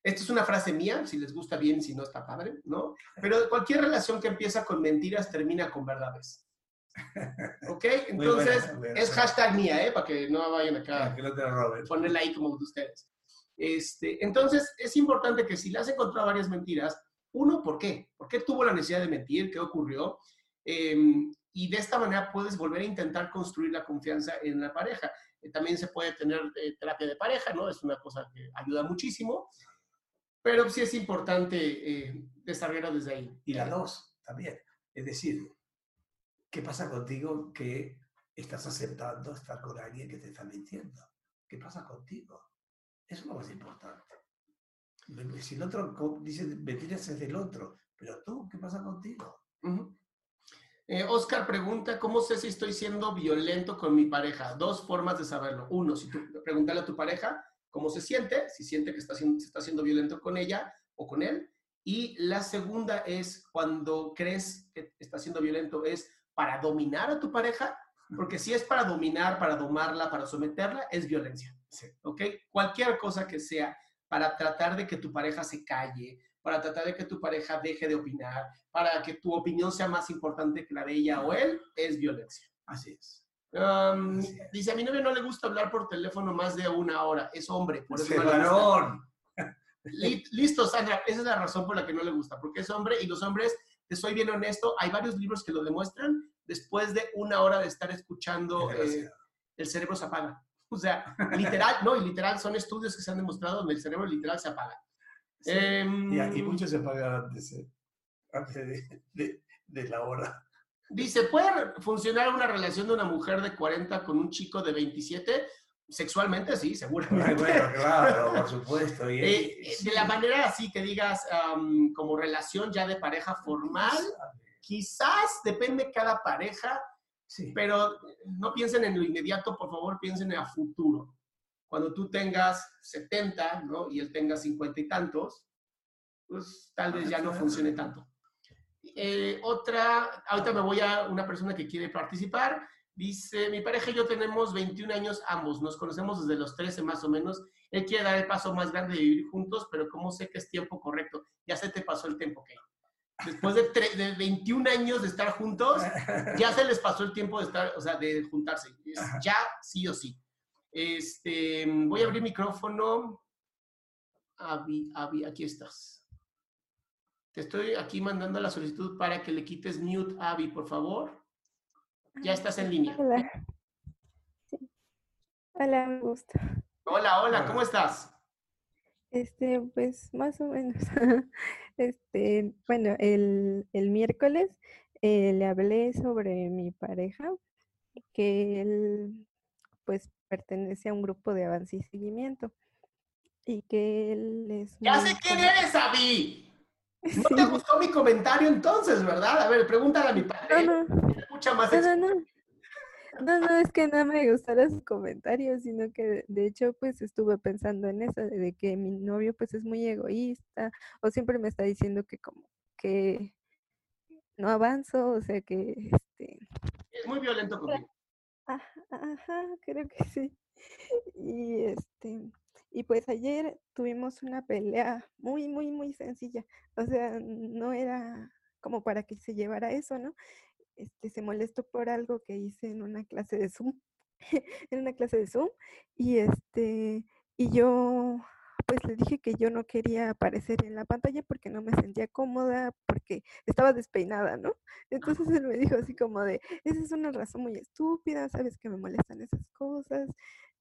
esta es una frase mía, si les gusta bien, si no está padre, ¿no? Pero cualquier relación que empieza con mentiras termina con verdades. ¿Ok? Entonces, es hashtag mía, ¿eh? Para que no vayan acá. Que no te roben. Ponerla ahí como de ustedes. Este, entonces, es importante que si le has encontrado varias mentiras, uno, ¿por qué? ¿Por qué tuvo la necesidad de mentir? ¿Qué ocurrió? Em, y de esta manera puedes volver a intentar construir la confianza en la pareja. Eh, también se puede tener eh, terapia de pareja, ¿no? Es una cosa que ayuda muchísimo, pero sí es importante eh, desarrollarlo desde ahí. Y la dos, también. Es decir, ¿qué pasa contigo que estás aceptando estar con alguien que te está mintiendo? ¿Qué pasa contigo? Eso es lo más importante. Si el otro dice mentiras es del otro, pero tú, ¿qué pasa contigo? eh, Oscar pregunta, ¿cómo sé si estoy siendo violento con mi pareja? Dos formas de saberlo. Uno, si tú preguntarle a tu pareja cómo se siente, si siente que está siendo, está siendo violento con ella o con él. Y la segunda es cuando crees que está siendo violento, es para dominar a tu pareja, porque si es para dominar, para domarla, para someterla, es violencia. ¿Ok? Cualquier cosa que sea para tratar de que tu pareja se calle, para tratar de que tu pareja deje de opinar, para que tu opinión sea más importante que la de ella o él, es violencia. Así es. Um, dice, a mi novio no le gusta hablar por teléfono más de una hora. Es hombre, por eso ¡Qué no varón! Listo, Sandra, esa es la razón por la que no le gusta, porque es hombre y los hombres, te soy bien honesto, hay varios libros que lo demuestran, después de una hora de estar escuchando, eh, el cerebro se apaga. O sea, literal, no, y literal, son estudios que se han demostrado donde el cerebro literal se apaga. Sí. Em, Y aquí muchos se pagan antes, eh, antes de, de- de la hora. Dice, ¿puede funcionar una relación de una mujer de 40 con un chico de 27? Sexualmente, sí, seguramente. Bueno, claro, por supuesto. Y, Eh, eh, de la manera así que digas, am, como relación ya de pareja formal, quizás depende cada pareja, Sí. pero no piensen en lo inmediato, por favor, piensen en a futuro. Cuando tú tengas 70, ¿no? Y él tenga 50 y tantos, pues tal vez ya no funcione tanto. Eh, otra, ahorita me voy a una persona que quiere participar. Dice, mi pareja y yo tenemos 21 años ambos, nos conocemos desde los 13 más o menos. Él quiere dar el paso más grande de vivir juntos, pero ¿cómo sé que es tiempo correcto? Ya se te pasó el tiempo, ¿ok? Después de, tre- de 21 años de estar juntos, ya se les pasó el tiempo de estar, o sea, de juntarse. Es ya sí o sí. Este, voy a abrir micrófono. Avi, Avi, aquí estás. Te estoy aquí mandando la solicitud para que le quites mute, Avi, por favor. Ya estás en línea. Hola. Sí. Hola, me gusta. Hola, hola, ¿cómo estás? Este, pues más o menos. Este, bueno, el, el miércoles eh, le hablé sobre mi pareja, que él pues pertenece a un grupo de avance y seguimiento. Y que él es Ya sé quién eres, Avi. No te gustó mi comentario entonces, ¿verdad? A ver, pregúntale a mi No, padre. no, más no, no, no. No, no, es que no me gustaron sus comentarios, sino que de hecho pues estuve pensando en eso, de que mi novio pues es muy egoísta o siempre me está diciendo que como que no avanzo, o sea que este, Es muy violento contigo. ajá, ajá, creo que sí. Y este, y pues ayer tuvimos una pelea muy, muy, muy sencilla. O sea, no era como para que se llevara eso, ¿no? Este, se molestó por algo que hice en una clase de Zoom, en una clase de Zoom, y este, y yo pues le dije que yo no quería aparecer en la pantalla porque no me sentía cómoda, porque estaba despeinada, ¿no? Entonces él me dijo así como de, esa es una razón muy estúpida, sabes que me molestan esas cosas,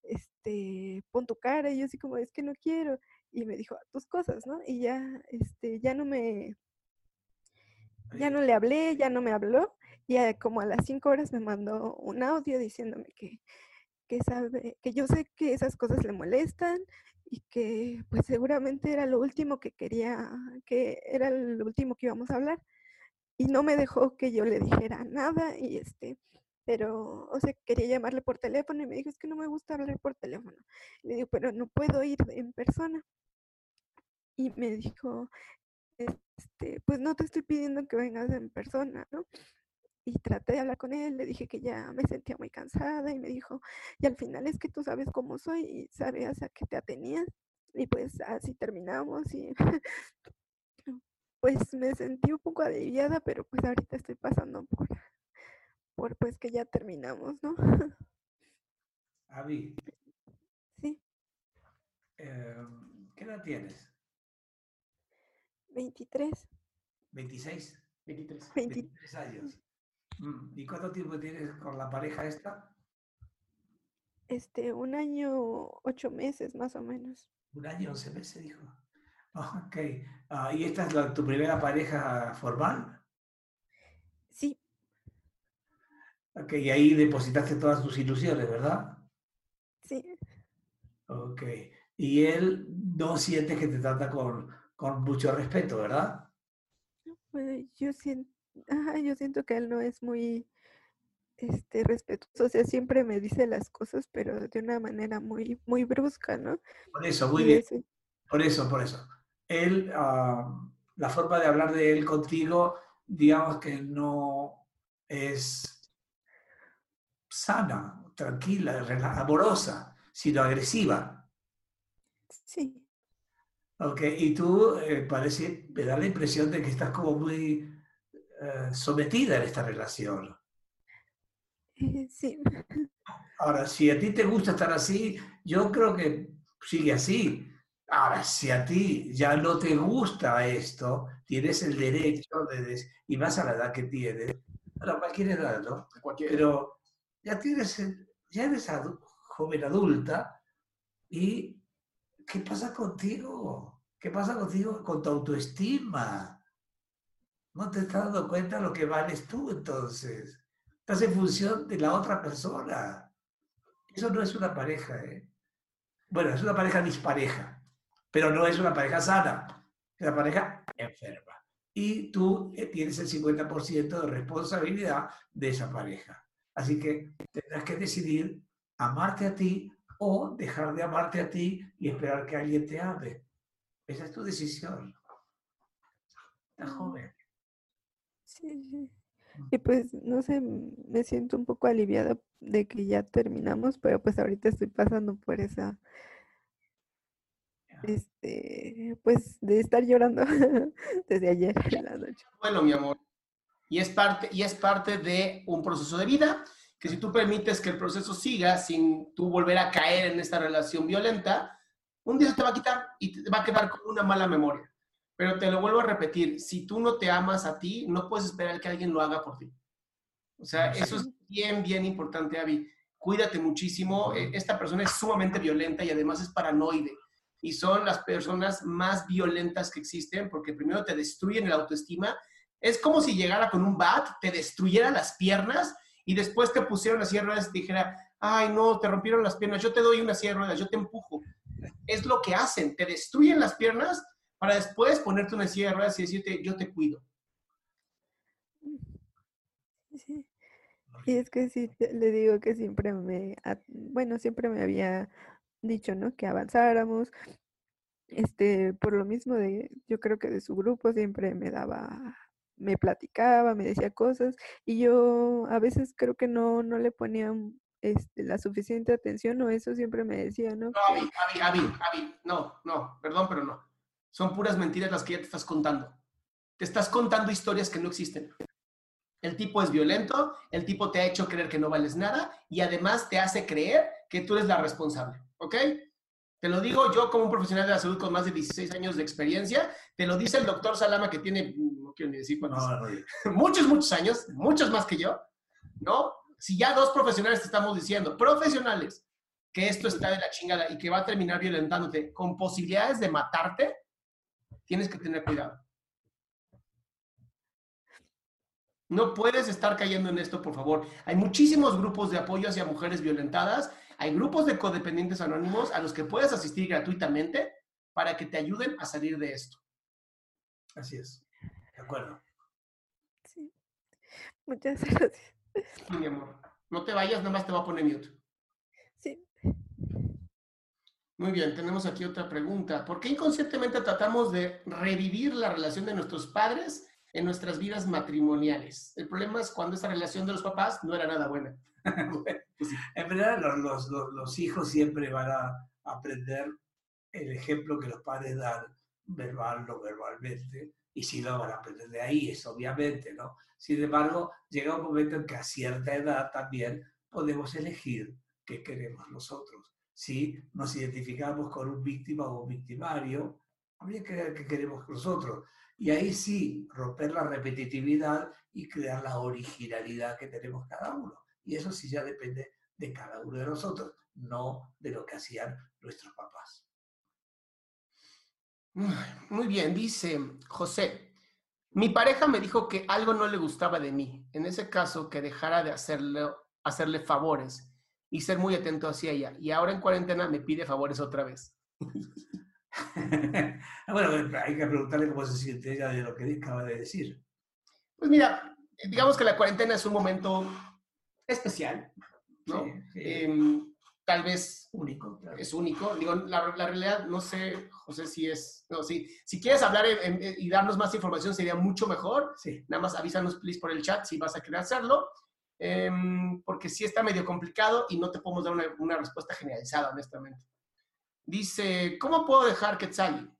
este, pon tu cara, y yo así como, es que no quiero, y me dijo, tus cosas, ¿no? Y ya, este, ya no me, ya no le hablé, ya no me habló, y a- como a las cinco horas me mandó un audio diciéndome que, que sabe, que yo sé que esas cosas le molestan y que pues seguramente era lo último que quería, que era lo último que íbamos a hablar. Y no me dejó que yo le dijera nada y este, pero, o sea, quería llamarle por teléfono y me dijo, es que no me gusta hablar por teléfono. Le digo, pero no puedo ir en persona. Y me dijo, este, pues no te estoy pidiendo que vengas en persona, ¿no? Y traté de hablar con él, le dije que ya me sentía muy cansada y me dijo, y al final es que tú sabes cómo soy y sabías a qué te atenías. Y pues así terminamos y pues me sentí un poco aliviada, pero pues ahorita estoy pasando por, por pues que ya terminamos, ¿no? Avi, Sí, eh, ¿qué edad tienes? 23, 26. 23. 20, 23 años. Mm, ¿Y cuánto tiempo tienes con la pareja esta? este, un año, ocho meses más o menos. Un año, 11 meses, dijo. Ok. Ah, ¿Y esta es la- tu primera pareja formal? Sí, Ok, y ahí depositaste todas tus ilusiones, ¿verdad? sí, Ok. Y él no siente que te trata con, con mucho respeto, ¿verdad? pues yo siento, yo siento que él no es muy, este, respetuoso, o sea, siempre me dice las cosas, pero de una manera muy, muy brusca, ¿no? Por eso, muy Y bien. eso, Por eso, por eso. Él, ah, la forma de hablar de él contigo, digamos que no es sana, tranquila, amorosa, sino agresiva. sí, ¿ok? Y tú eh, parece, me da la impresión de que estás como muy eh, sometida en esta relación. eh, sí, Ahora, si a ti te gusta estar así, yo creo que sigue así. Ahora, si a ti ya no te gusta esto, tienes el derecho de, des- y más a la edad que tienes, a cualquier edad, ¿no? Cualquier- Pero ya tienes, el- ya eres joven adulta y ¿qué pasa contigo? ¿Qué pasa contigo con tu autoestima? No te estás dando cuenta de lo que vales tú entonces. Estás en función de la otra persona. Eso no es una pareja, ¿eh? Bueno, es una pareja dispareja, pero no es una pareja sana. Es una pareja enferma. Y tú eh, tienes el 50% de responsabilidad de esa pareja. Así que tendrás que decidir amarte a ti o dejar de amarte a ti y esperar que alguien te ame. Esa es tu decisión. Estás joven. sí, sí. Y pues, no sé, me siento un poco aliviada de que ya terminamos, pero pues ahorita estoy pasando por esa, este, pues de estar llorando desde ayer en la noche. Bueno, mi amor. Y es parte, y es parte de un proceso de vida que si tú permites que el proceso siga sin tú volver a caer en esta relación violenta, un día se te va a quitar y te va a quedar como una mala memoria. Pero te lo vuelvo a repetir, si tú no te amas a ti, no puedes esperar que alguien lo haga por ti. O sea, eso es bien, bien importante, Avi. Cuídate muchísimo. Eh, Esta persona es sumamente violenta y además es paranoide. Y son las personas más violentas que existen porque primero te destruyen el autoestima. Es como si llegara con un bat, te destruyera las piernas y después te silla de ruedas y dijera, ay, no, te rompieron las piernas, yo te doy una silla de ruedas, yo te empujo. Es lo que hacen, te destruyen las piernas para después ponerte una silla de ruedas y decirte, yo te cuido. Sí. Y es que sí, le digo que siempre me, bueno, siempre me había dicho, ¿no? Que avanzáramos. Este, por lo mismo de, yo creo que de su grupo siempre me daba, me platicaba, me decía cosas, y yo a veces creo que no, no le ponía este, la suficiente atención, o eso siempre me decía, ¿no? No, Avi, Avi, Avi, Avi, no, no, perdón, pero no. Son puras mentiras las que ya te estás contando. Te estás contando historias que no existen. El tipo es violento, el tipo te ha hecho creer que no vales nada y además te hace creer que tú eres la responsable, ¿ok? Te lo digo yo como un profesional de la salud con más de 16 años de experiencia, te lo dice el doctor Salama que tiene, no quiero ni decir cuántos, No, no, no. muchos, muchos años, muchos más que yo, ¿no? Si ya dos profesionales te estamos diciendo, profesionales, que esto está de la chingada y que va a terminar violentándote con posibilidades de matarte, tienes que tener cuidado. No puedes estar cayendo en esto, por favor. Hay muchísimos grupos de apoyo hacia mujeres violentadas. Hay grupos de codependientes anónimos a los que puedes asistir gratuitamente para que te ayuden a salir de esto. Así es. De acuerdo. Sí. Muchas gracias. Sí, mi amor. No te vayas, nada más te voy a poner mute. Sí. Muy bien, tenemos aquí otra pregunta. ¿Por qué inconscientemente tratamos de revivir la relación de nuestros padres en nuestras vidas matrimoniales? El problema es cuando esa relación de los papás no era nada buena. Pues en verdad, los, los, hijos siempre van a aprender el ejemplo que los padres dan verbal o verbalmente, y si lo van a aprender de ahí, es obviamente, ¿no? Sin embargo, llega un momento en que a cierta edad también podemos elegir qué queremos nosotros. Si nos identificamos con un víctima o un victimario, habría que qué queremos nosotros. Y ahí sí, romper la repetitividad y crear la originalidad que tenemos cada uno. Y eso sí ya depende de cada uno de nosotros, no de lo que hacían nuestros papás. Muy bien, dice José. Mi pareja me dijo que algo no le gustaba de mí. En ese caso, que dejara de hacerle, hacerle favores y ser muy atento hacia ella. Y ahora en cuarentena me pide favores otra vez. bueno, hay que preguntarle cómo se siente ella de lo que acaba de decir. Pues mira, digamos que la cuarentena es un momento especial, ¿no? Em, tal vez único, es único. Digo, la, la, realidad, no sé, José, si es, no, si, si quieres hablar y darnos más información sería mucho mejor. Sí. Nada más avísanos, please, por el chat si vas a querer hacerlo, em, porque sí está medio complicado y no te podemos dar una, una, respuesta generalizada, honestamente. Dice, ¿cómo puedo dejar Quetzal?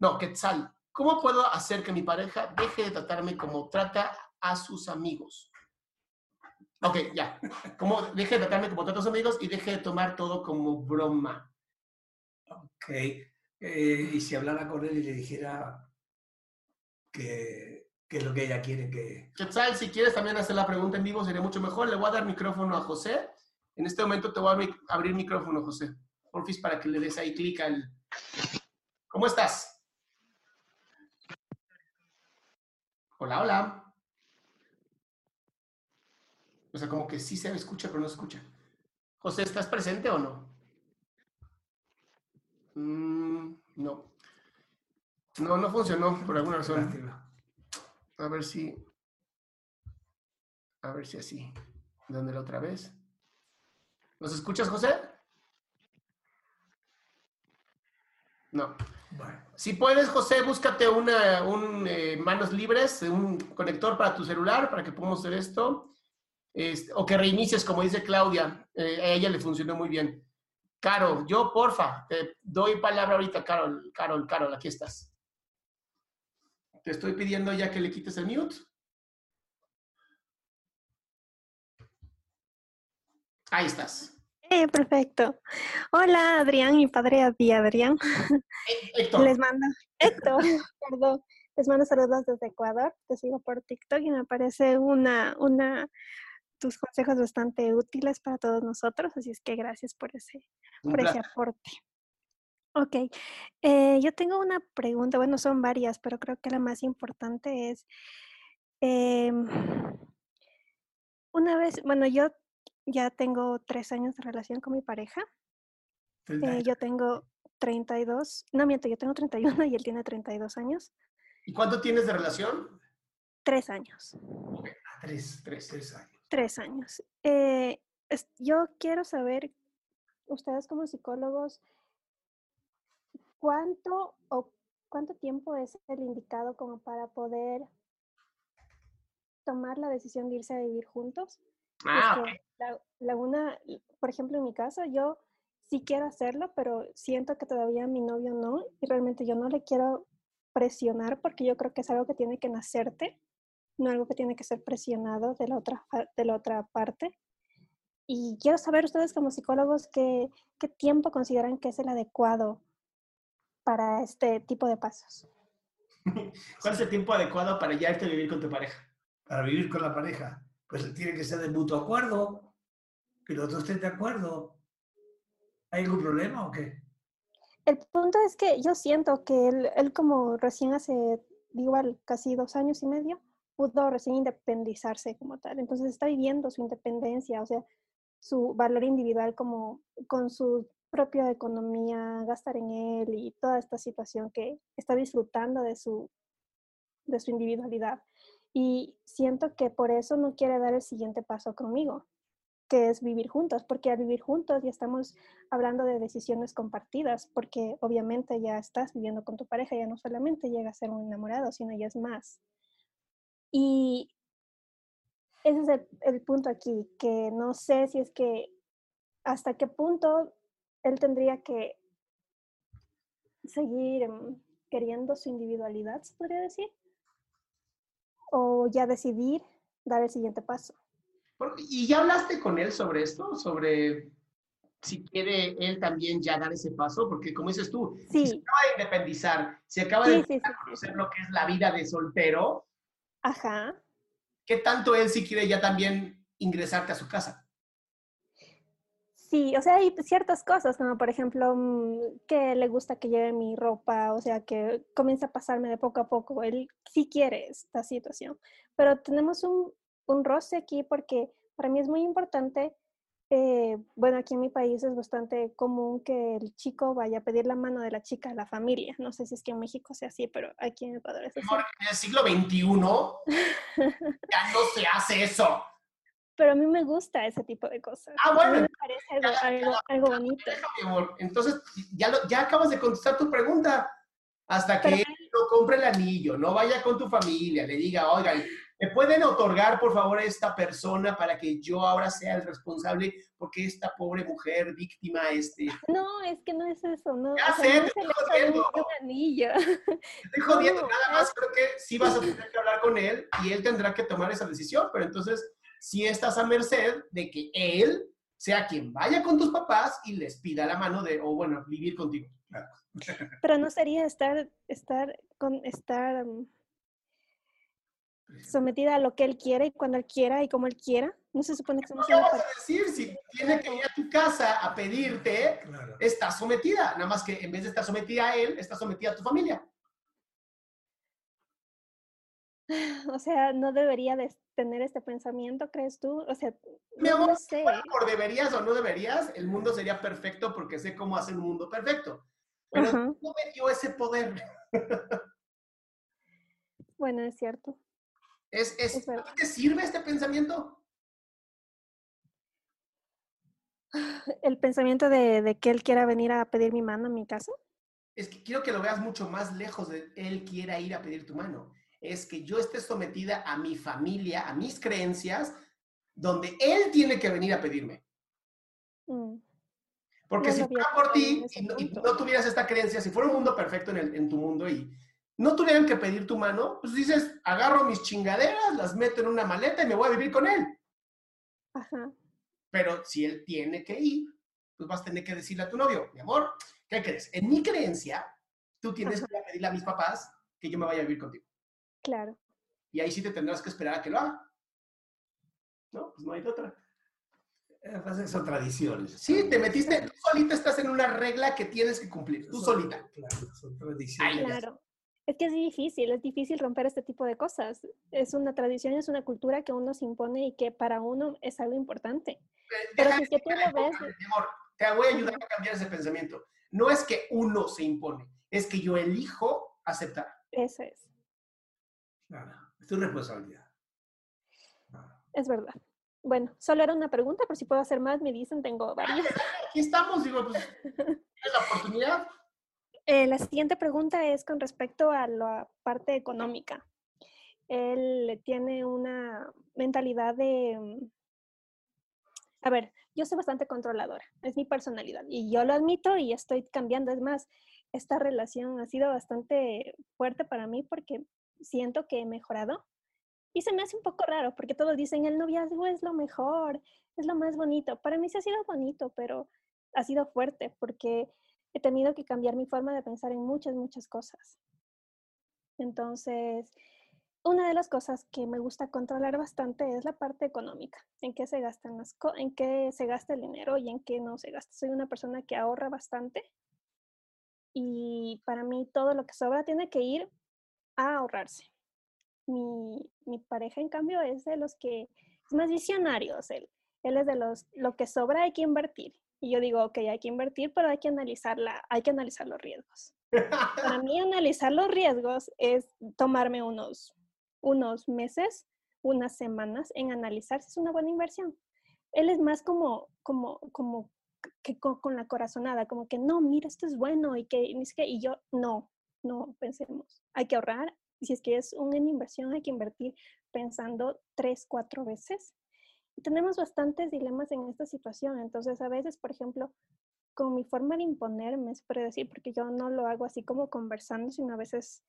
No, Quetzal. ¿Cómo puedo hacer que mi pareja deje de tratarme como trata a sus amigos? Ok, ya. Como deje de tratarme como tantos amigos y deje de tomar todo como broma. Ok. Eh, y si hablara con él y le dijera que, que, es lo que ella quiere que... tal? si quieres también hacer la pregunta en vivo sería mucho mejor. Le voy a dar micrófono a José. En este momento te voy a abrir micrófono, José. Porfis, para que le des ahí clic al... ¿Cómo estás? Hola, hola. O sea, como que sí se escucha, pero no se escucha. José, ¿estás presente o no? Mm, no. No, no funcionó por alguna razón. A ver si. A ver si así. ¿Dónde la otra vez? ¿Nos escuchas, José? No. Si puedes, José, búscate una, un eh, manos libres, un conector para tu celular para que podamos hacer esto. Este, o que reinicies, como dice Claudia, eh, a ella le funcionó muy bien. Carol, yo porfa, te doy palabra ahorita, Carol, Carol, Carol, aquí estás. Te estoy pidiendo ya que le quites el mute. Ahí estás. Eh, perfecto. Hola, Adrián, mi padre Adrián. Héctor. Les mando, Héctor, perdón. Les mando saludos desde Ecuador. Te sigo por TikTok y me parece una, una tus consejos bastante útiles para todos nosotros, así es que gracias por ese, por ese aporte. Ok, eh, yo tengo una pregunta, bueno, son varias, pero creo que la más importante es, em, una vez, bueno, yo ya tengo tres años de relación con mi pareja. Eh, yo tengo 32, no miento, yo tengo 31 y él tiene 32 años. ¿Y cuánto tienes de relación? Tres años. tres, tres, tres años. Tres años. Eh, yo quiero saber, ustedes como psicólogos, ¿cuánto o cuánto tiempo es el indicado como para poder tomar la decisión de irse a vivir juntos? Ah, la, una, por ejemplo, en mi caso, yo sí quiero hacerlo, pero siento que todavía mi novio no, y realmente yo no le quiero presionar porque yo creo que es algo que tiene que nacerte no algo que tiene que ser presionado de la otra, de la otra parte. Y quiero saber ustedes como psicólogos qué, qué tiempo consideran que es el adecuado para este tipo de pasos. ¿Cuál es el tiempo adecuado para ya irte a vivir con tu pareja? Para vivir con la pareja, pues tiene que ser de mutuo acuerdo, que los dos estén de acuerdo. ¿Hay algún problema o qué? El punto es que yo siento que él, él como recién hace, igual, casi dos años y medio, pudo recién independizarse como tal. Entonces está viviendo su independencia, o sea, su valor individual como con su propia economía, gastar en él y toda esta situación que está disfrutando de su, de su individualidad. Y siento que por eso no quiere dar el siguiente paso conmigo. que es vivir juntos, porque al vivir juntos ya estamos hablando de decisiones compartidas, porque obviamente ya estás viviendo con tu pareja, ya no solamente llega a ser un enamorado, sino ya es más. Y ese es el, el punto aquí, que no sé si es que hasta qué punto él tendría que seguir em, queriendo su individualidad, se podría decir, o ya decidir dar el siguiente paso. ¿Y ya hablaste con él sobre esto? Sobre si quiere él también ya dar ese paso, porque como dices tú, si se acaba de independizar, se acaba Sí, de sí, sí, sí, conocer lo que es la vida de soltero, Ajá. ¿qué tanto él sí quiere ya también ingresarte a su casa? Sí, o sea, hay ciertas cosas, como por ejemplo, mm, que le gusta que lleve mi ropa, o sea, que comienza a pasarme de poco a poco. Él sí quiere esta situación, pero tenemos un, un roce aquí porque para mí es muy importante. Eh, bueno, aquí en mi país es bastante común que el chico vaya a pedir la mano de la chica a la familia. No sé si es que en México sea así, pero aquí en Ecuador es así. Amor, en el siglo XXI ya no se hace eso. Pero a mí me gusta ese tipo de cosas. Ah, A mí bueno. me parece algo, algo, algo bonito. Mi amor, entonces ya, lo- ya acabas de contestar tu pregunta. Hasta que Pero él no compre el anillo, no vaya con tu familia, le diga, oigan, ¿me pueden otorgar por favor a esta persona para que yo ahora sea el responsable? Porque esta pobre mujer víctima, este, No, es que no es eso, no. Ya o sea, sé, no te estoy jodiendo. un anillo. estoy jodiendo, No, nada más creo que sí vas a tener que hablar con él y él tendrá que tomar esa decisión, pero entonces sí estás a merced de que él sea quien vaya con tus papás y les pida la mano de, o bueno, vivir contigo. Pero no sería estar, estar, con, estar mm, sometida a lo que él quiere y cuando él quiera y como él quiera. No se supone que somos ¿Qué pareja. a decir? Si tiene que ir a tu casa a pedirte, Claro. está sometida. Nada más que en vez de estar sometida a él, está sometida a tu familia. O sea, no debería de tener este pensamiento, ¿crees tú? O sea, Mi no, amor, no si sé. fuera por deberías o no deberías, el mundo sería perfecto porque sé cómo hacer un mundo perfecto. Pero no me dio ese poder. Bueno, es cierto. Es, es, Es verdad. ¿a ti ¿Te sirve este pensamiento? El pensamiento de, de que él quiera venir a pedir mi mano a mi casa. Es que quiero que lo veas mucho más lejos de él quiera ir a pedir tu mano. Es que yo esté sometida a mi familia, a mis creencias, donde él tiene que venir a pedirme. Mm, Porque No si fuera por ti en y no, y no tuvieras esta creencia, si fuera un mundo perfecto en, el- en tu mundo y no tuvieran que pedir tu mano, pues dices, agarro mis chingaderas, las meto en una maleta y me voy a vivir con él. Ajá. Pero si él tiene que ir, pues vas a tener que decirle a tu novio, mi amor, ¿qué crees? En mi creencia, tú tienes Ajá. que pedirle a mis papás que yo me vaya a vivir contigo. Claro. Y ahí sí te tendrás que esperar a que lo haga. No, pues no hay de otra. Eh, pues, Son tradiciones. Sí, te metiste, tú solita estás en una regla que tienes que cumplir, tú Son- solita. Claro, son tradiciones. Claro. Es que es difícil, es difícil romper este tipo de cosas. Es una tradición, es una cultura que uno se impone y que para uno es algo importante. Pero si es que tú lo ves, mi amor, te voy a ayudar a cambiar ese pensamiento. No es que uno se impone, es que yo elijo aceptar. eso es, Claro, es tu responsabilidad. Es verdad. Bueno, solo era una pregunta, pero si puedo hacer más, me dicen, tengo varias. Aquí estamos, digo, pues, es la oportunidad. Eh, la siguiente pregunta es con respecto a la parte económica. Él tiene una mentalidad de... mm, A ver, yo soy bastante controladora, es mi personalidad y yo lo admito y estoy cambiando. Es más, esta relación ha sido bastante fuerte para mí porque siento que he mejorado y se me hace un poco raro porque todos dicen el noviazgo es lo mejor, es lo más bonito. Para mí sí ha sido bonito, pero ha sido fuerte porque he tenido que cambiar mi forma de pensar en muchas, muchas cosas. Entonces, una de las cosas que me gusta controlar bastante es la parte económica, en qué se las en qué se gasta el dinero y en qué no se gasta. Soy una persona que ahorra bastante y para mí todo lo que sobra tiene que ir a ahorrarse. Mi, mi pareja, en cambio, es de los que es más visionarios. Él, él es de los, lo que sobra hay que invertir. Y yo digo, ok, hay que invertir, pero hay que analizarla, hay que analizar los riesgos. Para mí analizar los riesgos es tomarme unos, unos meses, unas semanas en analizar si es una buena inversión. él es más como, como, como que con, la corazonada, como que no, mira, esto es bueno y que, y yo, no, no, pensemos, hay que ahorrar, si es que es una inversión, hay que invertir pensando tres, cuatro veces. Tenemos bastantes dilemas en esta situación, entonces a veces, por ejemplo, con mi forma de imponerme, es decir, porque yo no lo hago así como conversando, sino a veces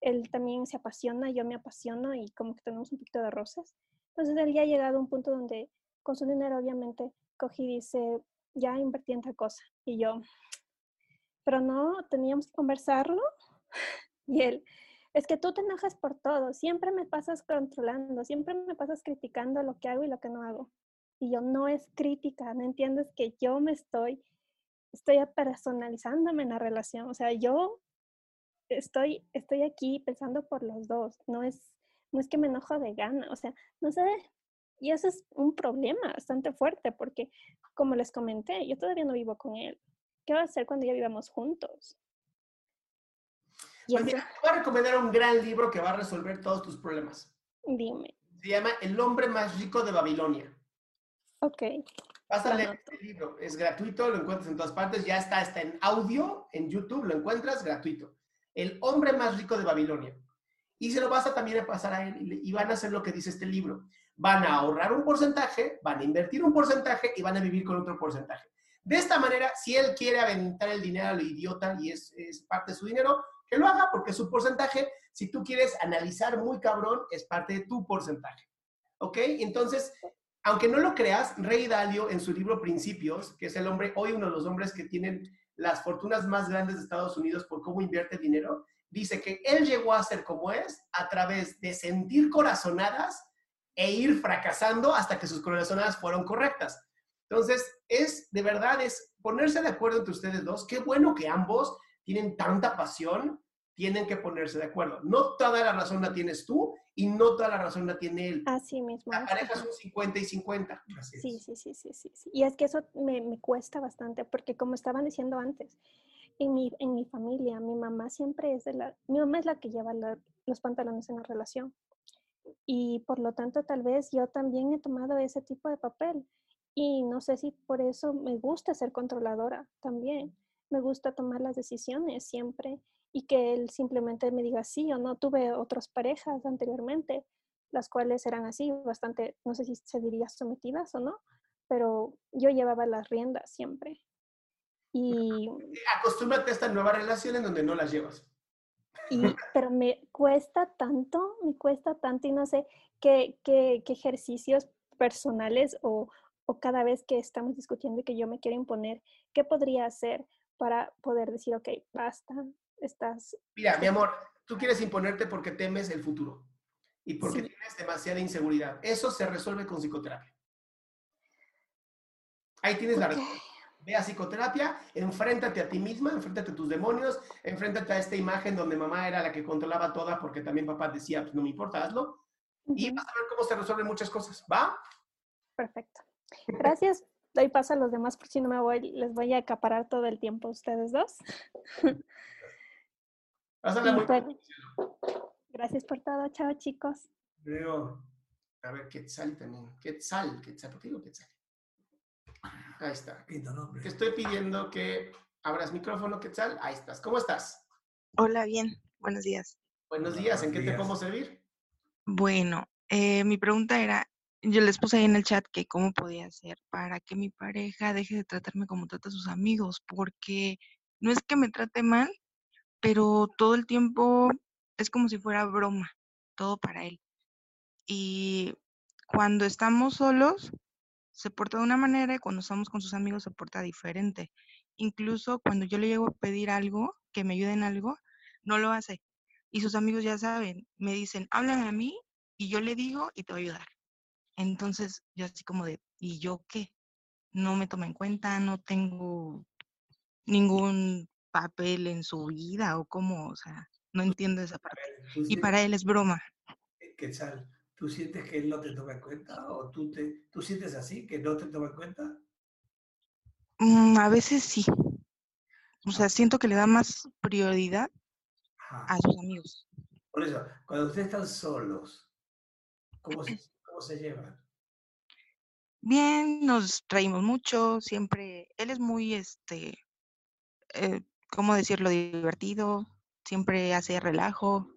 él también se apasiona, yo me apasiono y como que tenemos un poquito de roces. Entonces él ya ha llegado a un punto donde con su dinero obviamente cogí y dice, ya invertí en tal cosa. Y yo, pero no, teníamos que conversarlo. Y él, es que tú te enojas por todo, siempre me pasas controlando, siempre me pasas criticando lo que hago y lo que no hago. Y yo, no es crítica, no entiendes que yo me estoy, estoy personalizándome en la relación. O sea, yo estoy, estoy aquí pensando por los dos, no es, no es que me enojo de gana, o sea, no sé, y eso es un problema bastante fuerte porque, como les comenté, yo todavía no vivo con él. ¿Qué va a hacer cuando ya vivamos juntos? Pues te voy a recomendar un gran libro que va a resolver todos tus problemas. Dime. Se llama El hombre más rico de Babilonia. Ok. Vas a leer este libro. Es gratuito, lo encuentras en todas partes. Ya está, está en audio, en YouTube, lo encuentras gratuito. El hombre más rico de Babilonia. Y se lo vas a también a pasar a él y van a hacer lo que dice este libro van a ahorrar un porcentaje, van a invertir un porcentaje y van a vivir con otro porcentaje. De esta manera, si él quiere aventar el dinero al idiota y es, parte de su dinero, que lo haga porque su porcentaje. Si tú quieres analizar muy cabrón, es parte de tu porcentaje. ¿Ok? Entonces, aunque no lo creas, Rey Dalio en su libro Principios, que es el hombre, hoy uno de los hombres que tienen las fortunas más grandes de Estados Unidos por cómo invierte dinero, dice que él llegó a ser como es a través de sentir corazonadas e ir fracasando hasta que sus corazonadas fueron correctas. Entonces, es de verdad, es ponerse de acuerdo entre ustedes dos. Qué bueno que ambos tienen tanta pasión, tienen que ponerse de acuerdo. No toda la razón la tienes tú y no toda la razón la tiene él. Así mismo. La pareja son 50 y 50. Sí, sí, sí, sí, sí, Y es que eso me, me, cuesta bastante, porque como estaban diciendo antes, en mi, en mi familia, mi mamá siempre es de la, mi mamá es la que lleva los pantalones en la relación y por lo tanto tal vez yo también he tomado ese tipo de papel y no sé si por eso me gusta ser controladora también. Me gusta tomar las decisiones siempre y que él simplemente me diga sí o no. Tuve otras parejas anteriormente, las cuales eran así, bastante, no sé si se diría sometidas o no, pero yo llevaba las riendas siempre. Y acostúmbrate a esta nueva relación en donde no las llevas. pero me cuesta tanto, me cuesta tanto y no sé qué, qué, qué ejercicios personales o, o, cada vez que estamos discutiendo y que yo me quiero imponer, ¿qué podría hacer para poder decir, ok, basta, estás... Mira, mi amor, tú quieres imponerte porque temes el futuro y porque tienes demasiada inseguridad. Eso se resuelve con psicoterapia. Ahí tienes la respuesta ve a psicoterapia, enfréntate a ti misma, enfréntate a tus demonios, enfréntate a esta imagen donde mamá era la que controlaba toda porque también papá decía, pues no me importa, hazlo. Y vas a ver cómo se resuelven muchas cosas, ¿va? Perfecto. Gracias. Doy paso a los demás porque si no me voy, les voy a acaparar todo el tiempo a ustedes dos. Gracias por todo. Chao, chicos. Veo. A ver, Quetzal también. Quetzal, Quetzal. ¿Por qué digo Quetzal? Ahí está. Te estoy pidiendo que abras micrófono, Quetzal. Ahí estás. ¿Cómo estás? Hola, bien. Buenos días. Buenos días. ¿En qué te podemos servir? Bueno, eh, mi pregunta era, yo les puse ahí en el chat que cómo podía hacer para que mi pareja deje de tratarme como trata a sus amigos, porque no es que me trate mal, pero todo el tiempo es como si fuera broma, todo para él. Y cuando estamos solos, se porta de una manera y cuando estamos con sus amigos se porta diferente. Incluso cuando yo le llego a pedir algo, que me ayuden en algo, no lo hace. Y sus amigos ya saben, me dicen, háblame a mí y yo le digo y te voy a ayudar. Entonces yo así como de, ¿y yo qué? No me toma en cuenta, no tengo ningún papel en su vida o cómo, o sea, no entiendo esa parte. Y para él es broma. ¿Qué tal? ¿Tú sientes que él no te toma en cuenta? ¿O tú, te, tú sientes así, que no te toma en cuenta? Mm, a veces sí. O sea, siento que le da más prioridad a sus amigos. Por eso, cuando ustedes están solos, ¿cómo se, cómo se llevan? bien, nos reímos mucho, siempre, él es muy, este, eh, ¿cómo decirlo? Divertido, siempre hace relajo,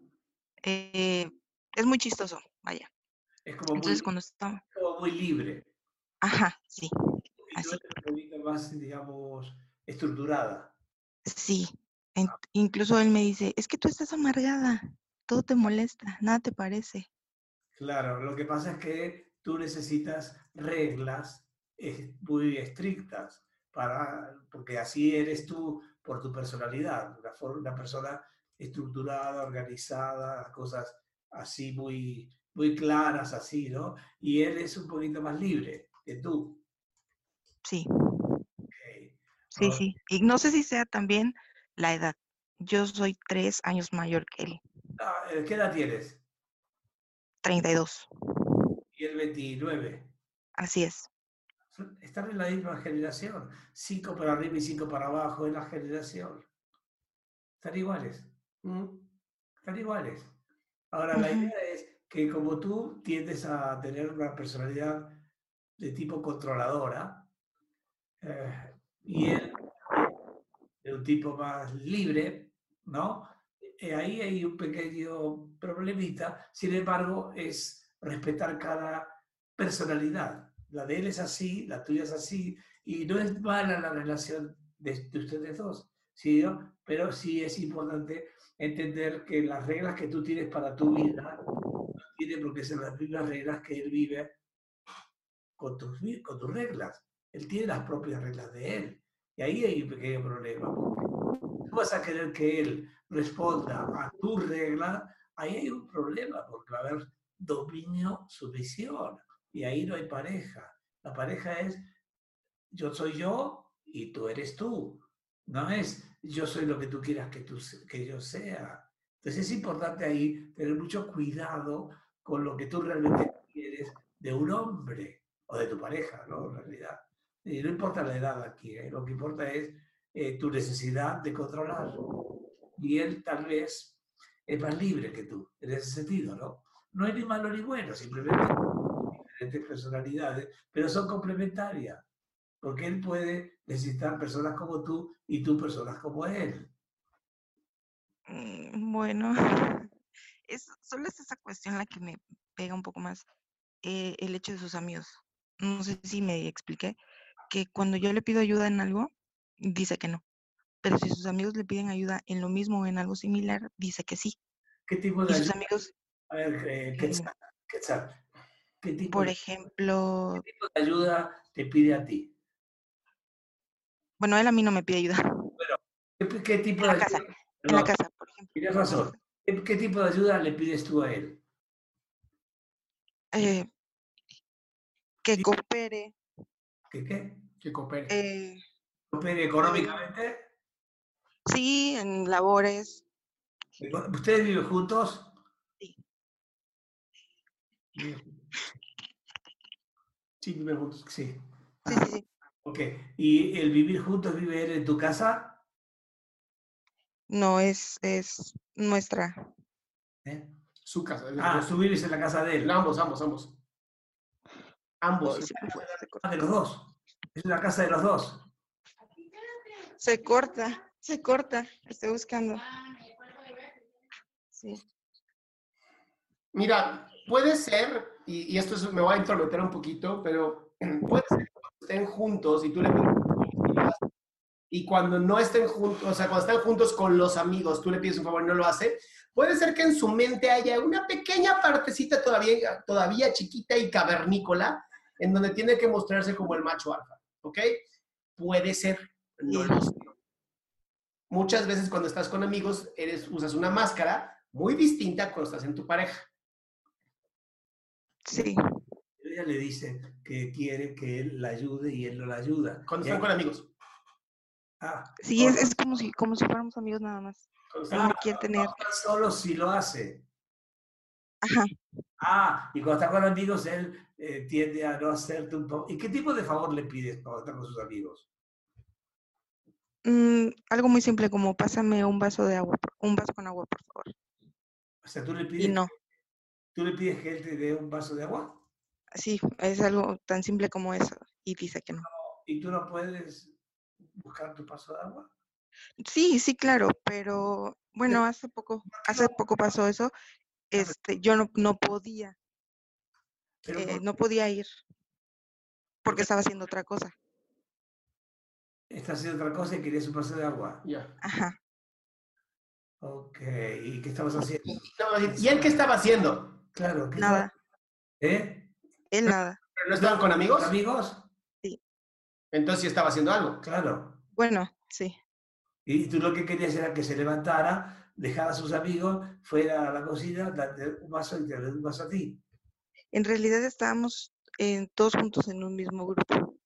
eh, es muy chistoso, vaya. Es como Entonces muy, cuando está, como muy libre. ajá, sí, así, eres un poquito más, digamos, estructurada. sí. En- incluso él me dice, es que tú estás amargada, todo te molesta, nada te parece. Claro, lo que pasa es que tú necesitas reglas eh, muy estrictas para, porque así eres tú por tu personalidad, una, persona estructurada, organizada, las cosas así muy, muy claras, así, ¿no? Y él es un poquito más libre que tú. Sí, sí, Ahora, sí. Y no sé si sea también la edad. Yo soy tres años mayor que él, ah, eh, ¿Qué edad tienes? 32. Y el 29. Así es. Están en la misma generación. Cinco para arriba y cinco para abajo en la generación. Están iguales. Mm. Están iguales. Ahora, la idea es que como tú tiendes a tener una personalidad de tipo controladora, eh, y él de un tipo más libre, ¿no? Eh, ahí hay un pequeño problemita. Sin embargo, es respetar cada personalidad. La de él es así, la tuya es así, y no es mala la relación de, de ustedes dos, ¿sí? Pero sí es importante entender que las reglas que tú tienes para tu vida no tienen por qué ser las mismas reglas que él vive con tus, con tus reglas. Él tiene las propias reglas de él. Y ahí hay un pequeño problema. porque Tú vas a querer que él responda a tu regla, ahí hay un problema, porque va a haber dominio, sumisión. Y ahí no hay pareja. La pareja es yo soy yo y tú eres tú. No es yo soy lo que tú quieras que, tú, que yo sea. Entonces es importante ahí tener mucho cuidado con lo que tú realmente quieres de un hombre o de tu pareja, ¿no? En realidad. Y no importa la edad aquí, ¿eh? lo que importa es eh, tu necesidad de controlar. Y él tal vez es más libre que tú, en ese sentido, ¿no? No hay ni malo ni bueno, simplemente diferentes personalidades, pero son complementarias, porque él puede necesitar personas como tú y tú personas como él. Mm, Bueno, solo es esa cuestión la que me pega un poco más, eh, el hecho de sus amigos. No sé si me expliqué, que cuando yo le pido ayuda en algo, dice que no. Pero si sus amigos le piden ayuda en lo mismo o en algo similar, dice que sí. ¿Qué tipo de Y sus ayuda? amigos, A ver, eh, eh, Quetzal, Quetzal, ¿qué tipo por de, ejemplo, qué tipo de ayuda te pide a ti? bueno, él a mí no me pide ayuda. ¿Qué, qué tipo En de la casa, ayuda? en la casa, por ejemplo. tienes razón. ¿Qué, qué tipo de ayuda le pides tú a él? eh, que coopere, ¿Qué qué? Que coopere. eh, ¿Coopere económicamente? Sí, en labores, ¿Ustedes viven juntos? sí, Sí, viven juntos. Sí. sí, sí, sí. Ok. ¿Y el vivir juntos vive él en tu casa? No es, es nuestra. ¿Eh? Su casa. es Ah, tú dos. vives en la casa de él. Ambos, ambos, ambos. Ambos. Se corta. Ah, de los dos. Es una casa de los dos. Se corta, se corta. Estoy buscando. Sí. Mira, puede ser, y, y esto es- me voy a intrometer un poquito, pero puede ser que cuando estén juntos y tú le pides un favor y cuando no estén juntos, o sea, cuando están juntos con los amigos, tú le pides un favor y no lo hace, puede ser que en su mente haya una pequeña partecita todavía, todavía chiquita y cavernícola en donde tiene que mostrarse como el macho alfa, ¿ok? Puede ser, no lo sé. Muchas veces cuando estás con amigos, eres, usas una máscara muy distinta cuando estás en tu pareja. Sí, Ella le dice que quiere que él la ayude y él no la ayuda. Cuando están con amigos. Ah, sí, es, es como si, como si fuéramos amigos nada más. Me quiere tener. solo si lo hace. Ajá. Ah, y cuando está con amigos, él eh, tiende a no hacerte un favor. ¿Y qué tipo de favor le pides cuando está con sus amigos? Mm, algo muy simple como pásame un vaso de agua, un vaso con agua, por favor. O sea, tú le Y pides, no, tú le pides que él te dé un vaso de agua. Sí, es algo tan simple como eso. Y dice que no. ¿Y tú no puedes buscar tu paso de agua? Sí, sí, claro, pero bueno, hace poco, hace poco pasó eso. Este, yo no, no podía, eh, no podía ir porque estaba haciendo otra cosa. Estás haciendo otra cosa y querías un paso de agua. Ya. Ajá. Ok, ¿y qué estabas haciendo? ¿Y él qué estaba haciendo? Claro, ¿qué Nada, ¿Eh? él nada. ¿Pero no estaban con amigos? ¿Amigos? Entonces sí estaba haciendo algo. Claro. Bueno, sí. Y tú lo que querías era que se levantara, dejara a sus amigos, fuera a la cocina, darte un vaso y te un vaso a ti. En realidad estábamos eh, todos juntos en un mismo grupo.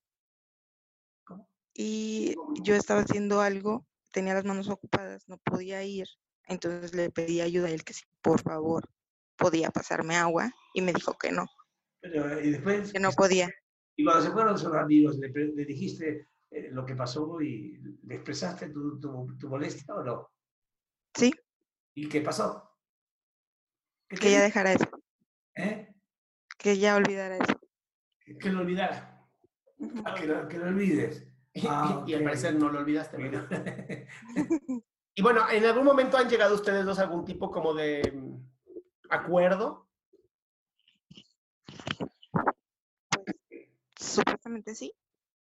Y yo estaba haciendo algo, tenía las manos ocupadas, no podía ir. Entonces le pedí ayuda a él que si por favor podía pasarme agua y me dijo que no, Pero, y después, que no podía. y cuando se fueron sus amigos, le, dijiste eh, lo que pasó y le expresaste tu, tu, tu molestia o no? Sí, ¿Y qué pasó? ¿Qué te que ya dijo? dejara eso, ¿Eh? que ya olvidara eso. Que lo olvidara. Ah, que, lo, que lo olvides. Ah, y al parecer no lo olvidaste, ¿verdad? Y bueno, ¿en algún momento han llegado ustedes dos a algún tipo como de mm, acuerdo? Supuestamente sí,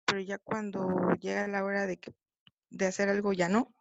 pero ya cuando llega la hora de que de hacer algo ya no.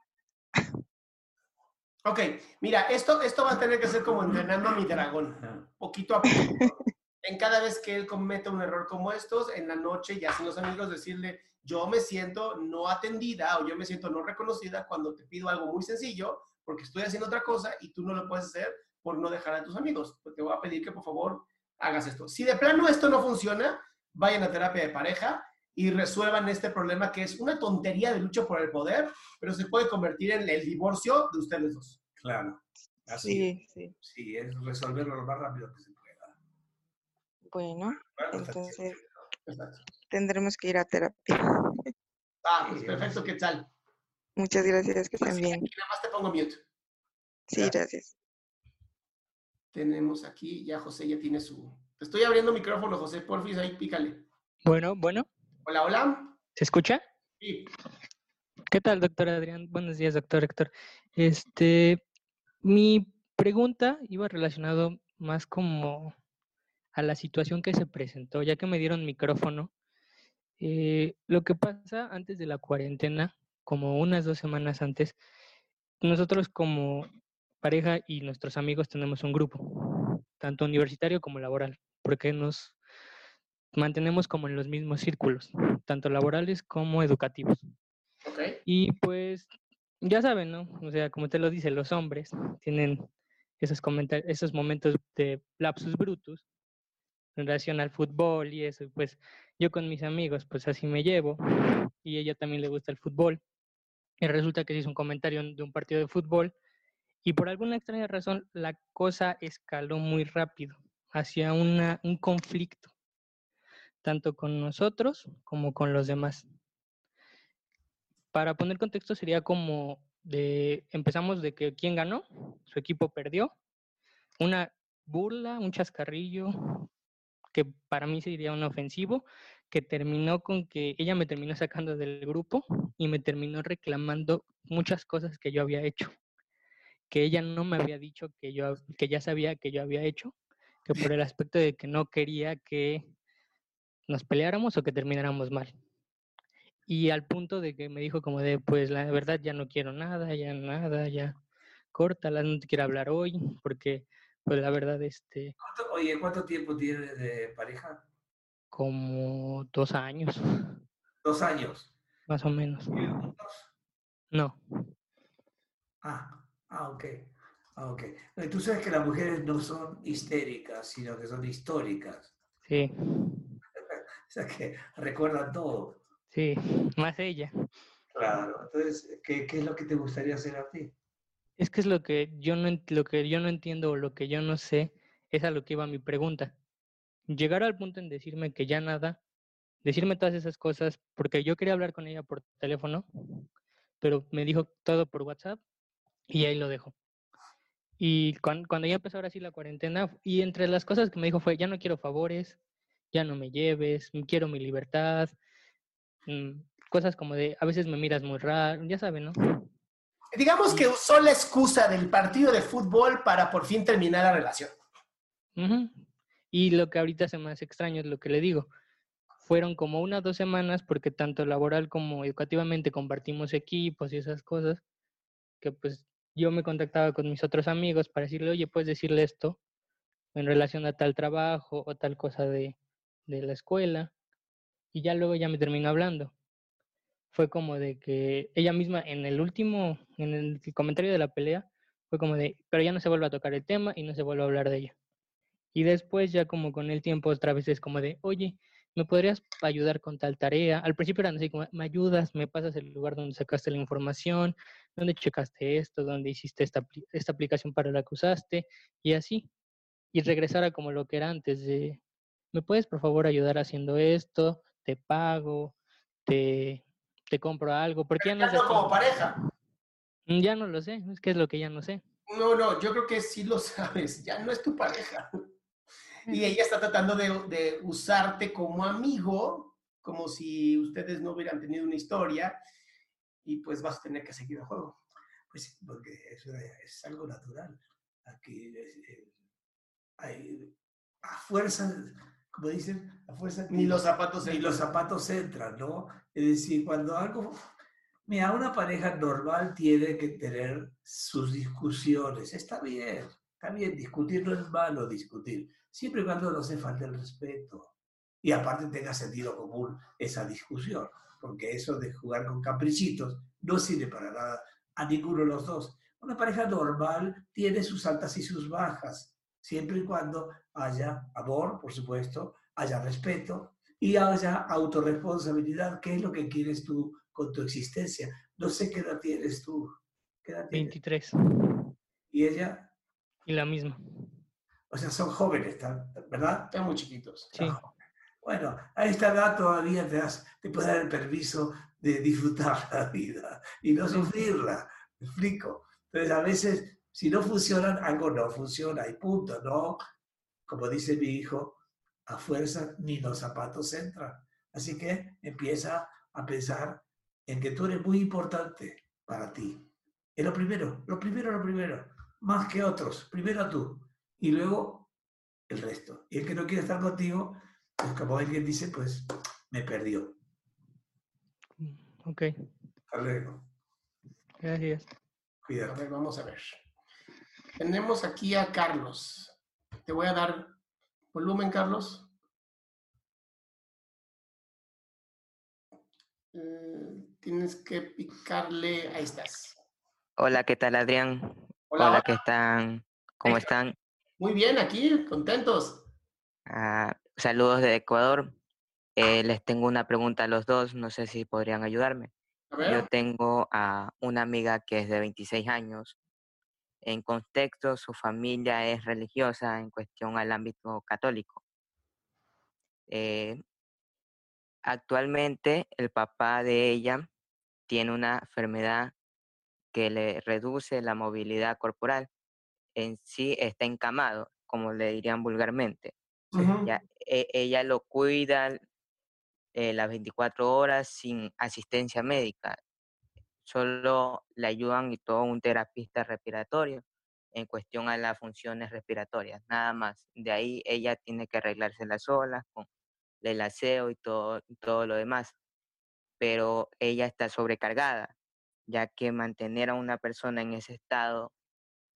Ok, mira, esto, esto va a tener que ser como entrenando a mi dragón, poquito a poco. En cada vez que él cometa un error como estos, en la noche, ya sin los amigos, decirle, yo me siento no atendida o yo me siento no reconocida cuando te pido algo muy sencillo porque estoy haciendo otra cosa y tú no lo puedes hacer por no dejar a tus amigos. Pues te voy a pedir que por favor hagas esto. Si de plano esto no funciona, vayan a terapia de pareja y resuelvan este problema que es una tontería de lucha por el poder, pero se puede convertir en el divorcio de ustedes dos. Claro. Así. Sí, sí. Sí, es resolverlo lo más rápido que se pueda. Bueno, Bueno, hasta entonces tendremos que ir a terapia. Ah, pues perfecto, ¿qué tal? Muchas gracias, que estén bien. Aquí nada más te pongo mute. Sí, gracias. Tenemos aquí, ya José ya tiene su... Te estoy abriendo micrófono, José, porfis, ahí pícale. Bueno, bueno, Hola, hola. ¿se escucha? Sí. ¿Qué tal, doctor Adrián? Buenos días, doctor Héctor. Este, mi pregunta iba relacionado más como a la situación que se presentó, ya que me dieron micrófono. Eh, lo que pasa antes de la cuarentena, como unas dos semanas antes, nosotros como pareja y nuestros amigos tenemos un grupo, tanto universitario como laboral, porque nos mantenemos como en los mismos círculos, tanto laborales como educativos. Ok. Y pues, ya saben, ¿no? O sea, como te lo dice, los hombres tienen esos comentarios, esos momentos de lapsus brutus relación al fútbol y eso. Pues yo con mis amigos, pues así me llevo. Y ella también le gusta el fútbol. Y resulta que se hizo un comentario de un partido de fútbol. Y por alguna extraña razón, la cosa escaló muy rápido hacia una, un conflicto, tanto con nosotros como con los demás para poner contexto sería como de empezamos de que quién ganó, su equipo perdió, una burla, un chascarrillo que para mí sería un ofensivo, que terminó con que ella me terminó sacando del grupo y me terminó reclamando muchas cosas que yo había hecho, que ella no me había dicho que yo que ya sabía que yo había hecho, que por el aspecto de que no quería que nos peleáramos o que termináramos mal. Y al punto de que me dijo como de, pues la verdad ya no quiero nada, ya nada, ya córtala, no te quiero hablar hoy, porque pues la verdad, este, ¿Cuánto- Oye, ¿cuánto tiempo tienes de pareja? como dos años, Dos años. más o menos. ¿Viven juntos? No, Ah, ah, ok. Ah, ok. Tú sabes que las mujeres no son histéricas, sino que son históricas. sí, O sea que recuerdan todo. sí, más ella. Claro. Entonces, ¿qué, qué es lo que te gustaría hacer a ti? Es que es lo que yo no, lo que yo no entiendo o lo que yo no sé, es a lo que iba mi pregunta. Llegar al punto en decirme que ya nada, decirme todas esas cosas, porque yo quería hablar con ella por teléfono, pero me dijo todo por WhatsApp y ahí lo dejo. Y cuan- cuando, ya empezó ahora sí la cuarentena, y entre las cosas que me dijo fue, ya no quiero favores, ya no me lleves, quiero mi libertad, mm, cosas como de, a veces me miras muy raro, ya saben, ¿no? Digamos que usó la excusa del partido de fútbol para por fin terminar la relación. Y lo que ahorita se me hace extraño es lo que le digo. Fueron como unas dos semanas porque tanto laboral como educativamente compartimos equipos y esas cosas, que pues yo me contactaba con mis otros amigos para decirle, oye, puedes decirle esto en relación a tal trabajo o tal cosa de, de la escuela. Y ya luego ya me terminó hablando. Fue como de que ella misma en el último, en el comentario de la pelea, fue como de, pero ya no se vuelve a tocar el tema y no se vuelve a hablar de ello. Y después ya como con el tiempo otra vez es como de, oye, ¿me podrías ayudar con tal tarea? Al principio eran así como, ¿me ayudas? ¿Me pasas el lugar donde sacaste la información? ¿Dónde checaste esto? ¿Dónde hiciste esta, esta aplicación para la que usaste? Y así. Y regresar a como lo que era antes de, ¿me puedes por favor ayudar haciendo esto? Te pago, te, te compro algo. Porque ya no como pareja. Mm, Ya no lo sé, es que es lo que ya no sé. No, no, yo creo que sí lo sabes, ya no es tu pareja. Y ella está tratando de, de usarte como amigo, como si ustedes no hubieran tenido una historia, y pues vas a tener que seguir el juego. Pues sí, porque es, es algo natural. Aquí es, eh, hay, a fuerza, como dicen, a fuerza Ni los zapatos ni entran. los zapatos entran, ¿no? Es decir, cuando algo, mira, una pareja normal tiene que tener sus discusiones. Está bien, está bien, discutir no es malo discutir, siempre y cuando no se falte el respeto. Y aparte tenga sentido común esa discusión, porque eso de jugar con caprichitos no sirve para nada a ninguno de los dos. Una pareja normal tiene sus altas y sus bajas, siempre y cuando haya amor, por supuesto, haya respeto y haya autorresponsabilidad. ¿Qué es lo que quieres tú con tu existencia? No sé qué edad tienes tú. ¿Qué edad tienes? 23. Y ella, Y la misma. o sea, son jóvenes, ¿tá- ¿verdad? Están muy chiquitos. Sí. Bueno, a esta edad todavía te, das, te puedes dar el permiso de disfrutar la vida y no sufrirla. ¿Me explico? Entonces, a veces, si no funcionan, algo no funciona y punto, ¿no? Como dice mi hijo, a fuerza ni los zapatos entran. Así que empieza a pensar en que tú eres muy importante para ti. Es lo primero, lo primero, lo primero, más que otros. Primero tú y luego el resto. Y el que no quiere estar contigo, pues como alguien dice, pues me perdió. Ok, Hasta luego. gracias. Ver, vamos a ver. Tenemos aquí a Carlos. Te voy a dar volumen, Carlos. Eh, tienes que picarle. Ahí estás. Hola, ¿qué tal, Adrián? Hola, hola. ¿qué están? ¿Cómo Ahí están? Muy bien, aquí, contentos. Ah, saludos de Ecuador. Eh, les tengo una pregunta a los dos, no sé si podrían ayudarme. A Yo tengo a una amiga que es de 26 años. En contexto, su familia es religiosa en cuestión al ámbito católico. Eh, actualmente, el papá de ella tiene una enfermedad que le reduce la movilidad corporal. En sí está encamado, como le dirían vulgarmente. E- ella lo cuida eh, las 24 horas sin asistencia médica. Solo le ayudan y todo un terapista respiratorio en cuestión a las funciones respiratorias, nada más. De ahí ella tiene que arreglársela sola con el aseo y todo, y todo lo demás. Pero ella está sobrecargada, ya que mantener a una persona en ese estado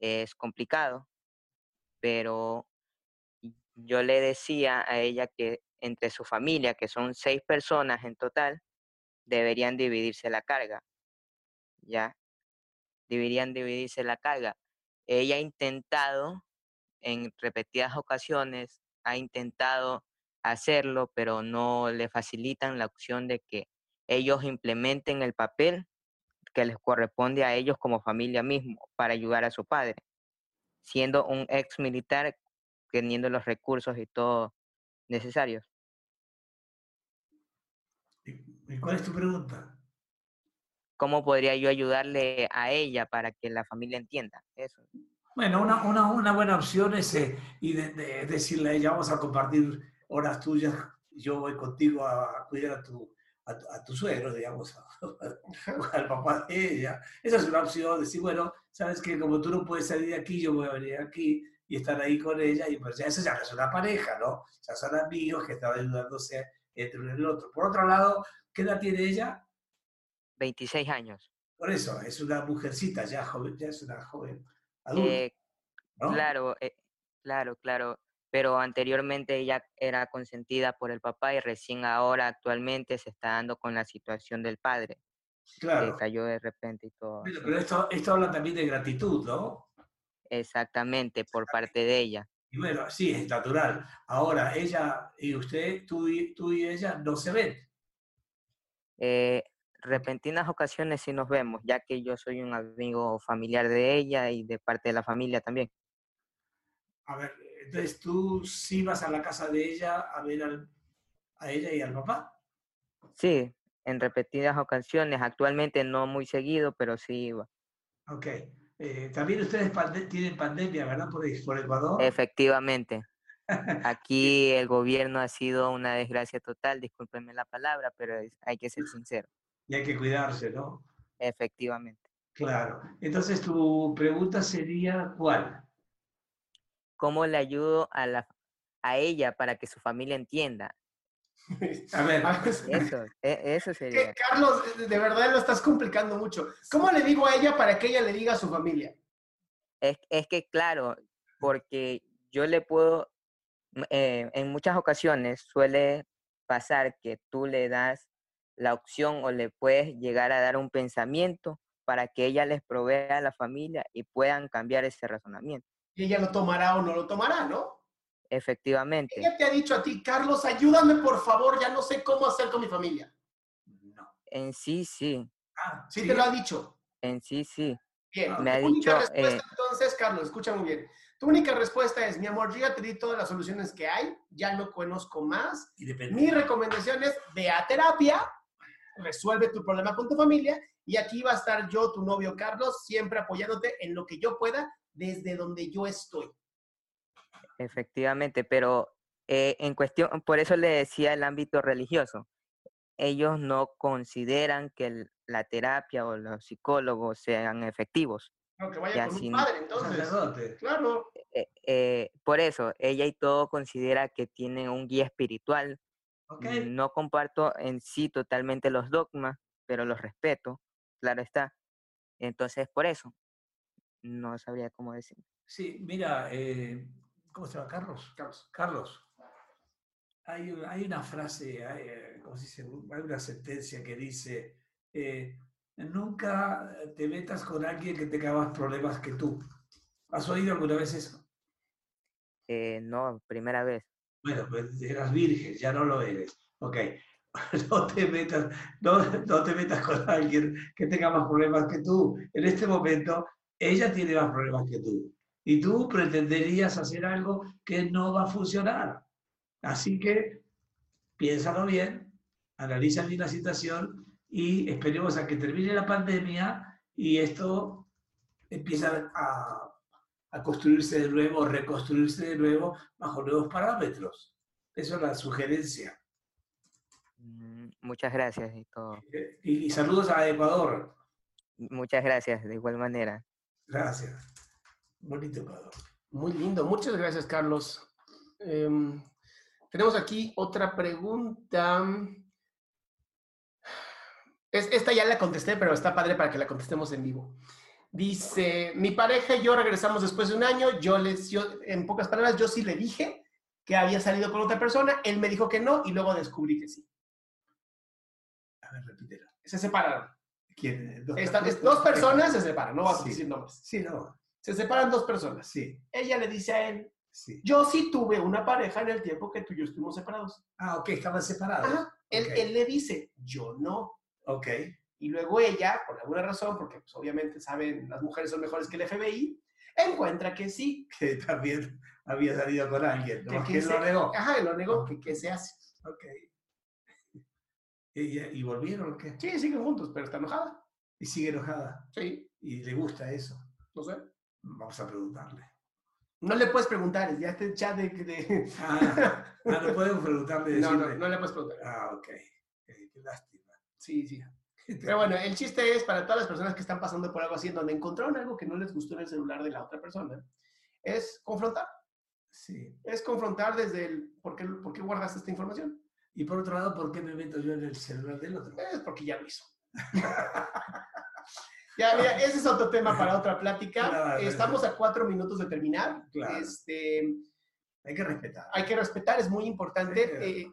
es complicado, pero yo le decía a ella que entre su familia, que son seis personas en total, deberían dividirse la carga, ¿ya? Deberían dividirse la carga. Ella ha intentado en repetidas ocasiones, ha intentado hacerlo, pero no le facilitan la opción de que ellos implementen el papel que les corresponde a ellos como familia mismo para ayudar a su padre, siendo un ex militar teniendo los recursos y todo necesarios. ¿Y cuál es tu pregunta? ¿Cómo podría yo ayudarle a ella para que la familia entienda eso? Bueno, una, una, una buena opción es eh, y de- de- decirle a ella, vamos a compartir horas tuyas, yo voy contigo a cuidar a tu, a, a tu suegro, digamos, al papá de ella. Esa es una opción, decir, bueno, sabes que como tú no puedes salir de aquí, yo voy a venir aquí y estar ahí con ella, y pues ya eso ya no es una pareja, ¿no? Ya son amigos que están ayudándose entre uno y el otro. Por otro lado, ¿qué edad tiene ella? 26 años. Por eso, es una mujercita, ya, joven, ya es una joven adulta. Eh, ¿no? Claro, eh, claro, claro. Pero anteriormente ella era consentida por el papá y recién ahora actualmente se está dando con la situación del padre, Claro. que cayó de repente y todo. Así. pero esto, esto habla también de gratitud, ¿no? Exactamente, por parte de ella. Y bueno, sí, es natural. Ahora, ella y usted, tú y, tú y ella, no se ven. Eh, repentinas ocasiones sí nos vemos, ya que yo soy un amigo familiar de ella y de parte de la familia también. A ver, entonces tú sí vas a la casa de ella a ver al- a ella y al papá. Sí, en repetidas ocasiones, actualmente no muy seguido, pero sí iba. Ok. Eh, también ustedes pande- tienen pandemia, ¿verdad? Por, por Ecuador. Efectivamente. Aquí el gobierno ha sido una desgracia total, discúlpenme la palabra, pero hay que ser sincero. Y hay que cuidarse, ¿no? Efectivamente. Claro. Entonces tu pregunta sería, ¿cuál? ¿Cómo le ayudo a, la, a ella para que su familia entienda? A ver, Eso, e- eso sería. Carlos, de- verdad lo estás complicando mucho. ¿Cómo le digo a ella para que ella le diga a su familia? Es, es que, claro, porque yo le puedo, eh, en muchas ocasiones suele pasar que tú le das la opción o le puedes llegar a dar un pensamiento para que ella les provea a la familia y puedan cambiar ese razonamiento. Y ella lo tomará o no lo tomará, ¿no? Efectivamente. Ella te ha dicho a ti, Carlos, ayúdame por favor, ya no sé cómo hacer con mi familia. En sí, sí. Ah, Sí, te lo ha dicho. En sí, sí. Bien, Me ha tu única dicho, respuesta eh, entonces, Carlos, escucha muy bien. Tu única respuesta es, mi amor, yo ya te di todas las soluciones que hay, ya no conozco más. Y depende. Mi recomendación es, ve a terapia, resuelve tu problema con tu familia y aquí va a estar yo, tu novio Carlos, siempre apoyándote en lo que yo pueda desde donde yo estoy. Efectivamente, pero eh, en cuestión, por eso le decía el ámbito religioso. Ellos no consideran que el- la terapia o los psicólogos sean efectivos. No, que vaya Ya con un padre, entonces. Claro. Eh, eh, por eso, ella y todo considera que tienen un guía espiritual. No comparto en sí totalmente los dogmas, pero los respeto, claro está. Entonces, por eso, no sabría cómo decir. Sí, mira, eh, ¿cómo se llama? Carlos. Carlos. Carlos. Hay, un- hay una frase, hay, eh, ¿cómo se dice? Hay una sentencia que dice, eh, nunca te metas con alguien que tenga más problemas que tú. ¿Has oído alguna vez eso? Eh, no, primera vez. Bueno, pues eras virgen, ya no lo eres. Ok. No te metas, no, no te metas con alguien que tenga más problemas que tú. En este momento, ella tiene más problemas que tú. Y tú pretenderías hacer algo que no va a funcionar. Así que piénsalo bien, analiza bien la situación y esperemos a que termine la pandemia y esto empieza a, a construirse de nuevo, reconstruirse de nuevo bajo nuevos parámetros. Eso es la sugerencia. Mm, Muchas gracias y todo. Eh, Y, y saludos a Ecuador. Muchas gracias, de igual manera. Gracias. Bonito Ecuador. Muy lindo. Muchas gracias, Carlos. Em, tenemos aquí otra pregunta. Es, esta ya la contesté, pero está padre para que la contestemos en vivo. Dice, mi pareja y yo regresamos después de un año. Yo les, yo, en pocas palabras, yo sí le dije que había salido con otra persona. Él me dijo que no y luego descubrí que sí. A ver, repítelo. Se separaron. ¿Quién? Dos, Esta- es- dos personas se separan, no vamos a Sí. decir nombres. Sí, no. Se separan dos personas. Sí, Ella le dice a él, sí. yo sí tuve una pareja en el tiempo que tú y yo estuvimos separados. Ah, ok, estaban separados. Ajá. Él, él le dice, yo no. Ok. Y luego ella, por alguna razón, porque pues, obviamente saben, las mujeres son mejores que el FBI, encuentra que sí. Que también había salido con alguien. Que, ¿no? que ¿Quién se- lo negó? Ajá, lo negó, que, que se hace. Ok. ¿Y, y volvieron o qué? Sí, siguen juntos, pero está enojada. Y sigue enojada. Sí, Y le gusta eso. no sé. Vamos a preguntarle. No le puedes preguntar, ya este chat de... de... Ah, ah, no podemos preguntarle. No, no, no le puedes preguntar. Ah, ok. Eh, qué lástima. Sí, sí. Pero bueno, el chiste es para todas las personas que están pasando por algo así, en donde encontraron algo que no les gustó en el celular de la otra persona, es confrontar. Sí. Es confrontar desde el por qué, por qué guardaste esta información. Y por otro lado, ¿por qué me meto yo en el celular del otro? Es porque ya lo hizo. ya, mira, ese es otro tema para otra plática. Claro, Estamos a cuatro minutos de terminar. Claro. Este, Hay que respetar. hay que respetar, es muy importante. Eh,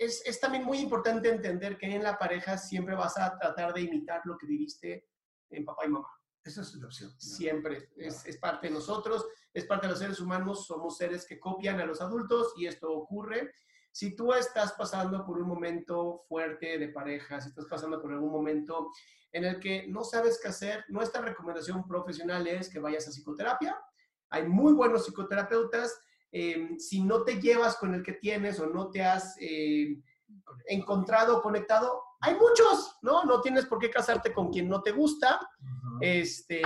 es, es también muy importante entender que en la pareja siempre vas a tratar de imitar lo que viviste en papá y mamá. Esa es la opción. Siempre. Es, es parte de nosotros, es parte de los seres humanos, somos seres que copian a los adultos y esto ocurre. Si tú estás pasando por un momento fuerte de pareja, si estás pasando por algún momento en el que no sabes qué hacer, nuestra recomendación profesional es que vayas a psicoterapia. Hay muy buenos psicoterapeutas. Eh, si no te llevas con el que tienes o no te has eh, encontrado, conectado, hay muchos, ¿no? No tienes por qué casarte con quien no te gusta. Este,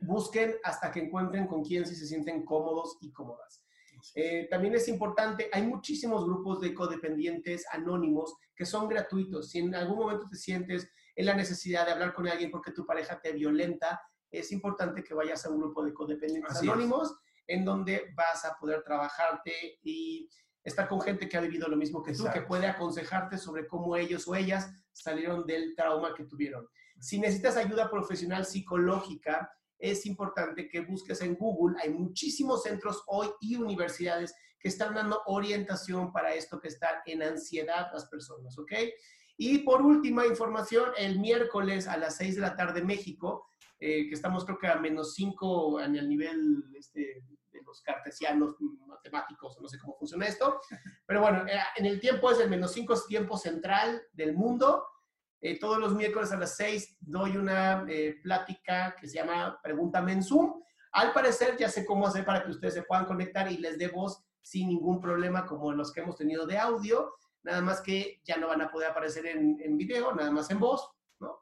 busquen hasta que encuentren con quien sí se sienten cómodos y cómodas. Eh, también es importante, hay muchísimos grupos de codependientes anónimos que son gratuitos. Si en algún momento te sientes en la necesidad de hablar con alguien porque tu pareja te violenta, es importante que vayas a un grupo de codependientes Así es. En donde vas a poder trabajarte y estar con gente que ha vivido lo mismo que tú, que Exacto. puede aconsejarte sobre cómo ellos o ellas salieron del trauma que tuvieron. Si necesitas ayuda profesional psicológica, es importante que busques en Google. Hay muchísimos centros hoy y universidades que están dando orientación para esto que está en ansiedad las personas, ¿ok? Y por última información, el miércoles a las 6 de la tarde México, eh, que estamos creo que a menos 5 en el nivel este, los cartesianos matemáticos, no sé cómo funciona esto, pero bueno, eh, en el tiempo es el menos 5 es tiempo central del mundo. Eh, todos los miércoles a las 6 doy una eh, plática que se llama Pregúntame en Zoom. Al parecer ya sé cómo hacer para que ustedes se puedan conectar y les dé voz sin ningún problema como los que hemos tenido de audio, nada más que ya no van a poder aparecer en, en video, nada más en voz, ¿no?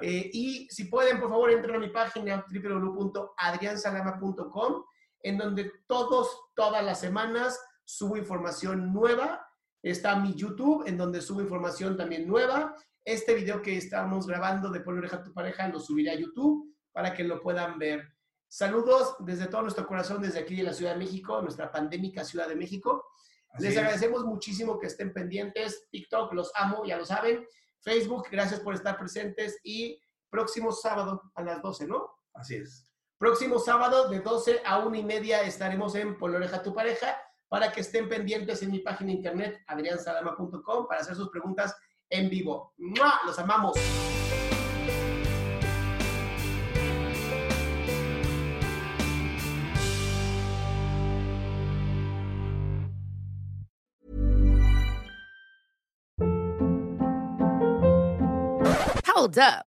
Eh, y si pueden, por favor, entren a mi página www.adriansalama.com, en donde todos, todas las semanas subo información nueva. Está mi YouTube, en donde subo información también nueva. Este video que estamos grabando de Pon oreja a tu pareja lo subiré a YouTube para que lo puedan ver. Saludos desde todo nuestro corazón, desde aquí de la Ciudad de México, nuestra pandémica Ciudad de México. Así Les es. agradecemos muchísimo que estén pendientes. TikTok, los amo, ya lo saben. Facebook, gracias por estar presentes. Y próximo sábado a las 12, ¿no? Así es. Próximo sábado de 12 a 1 y media estaremos en Poloreja tu pareja para que estén pendientes en mi página internet adriansalama.com para hacer sus preguntas en vivo. ¡Mua! Los amamos. Hold up.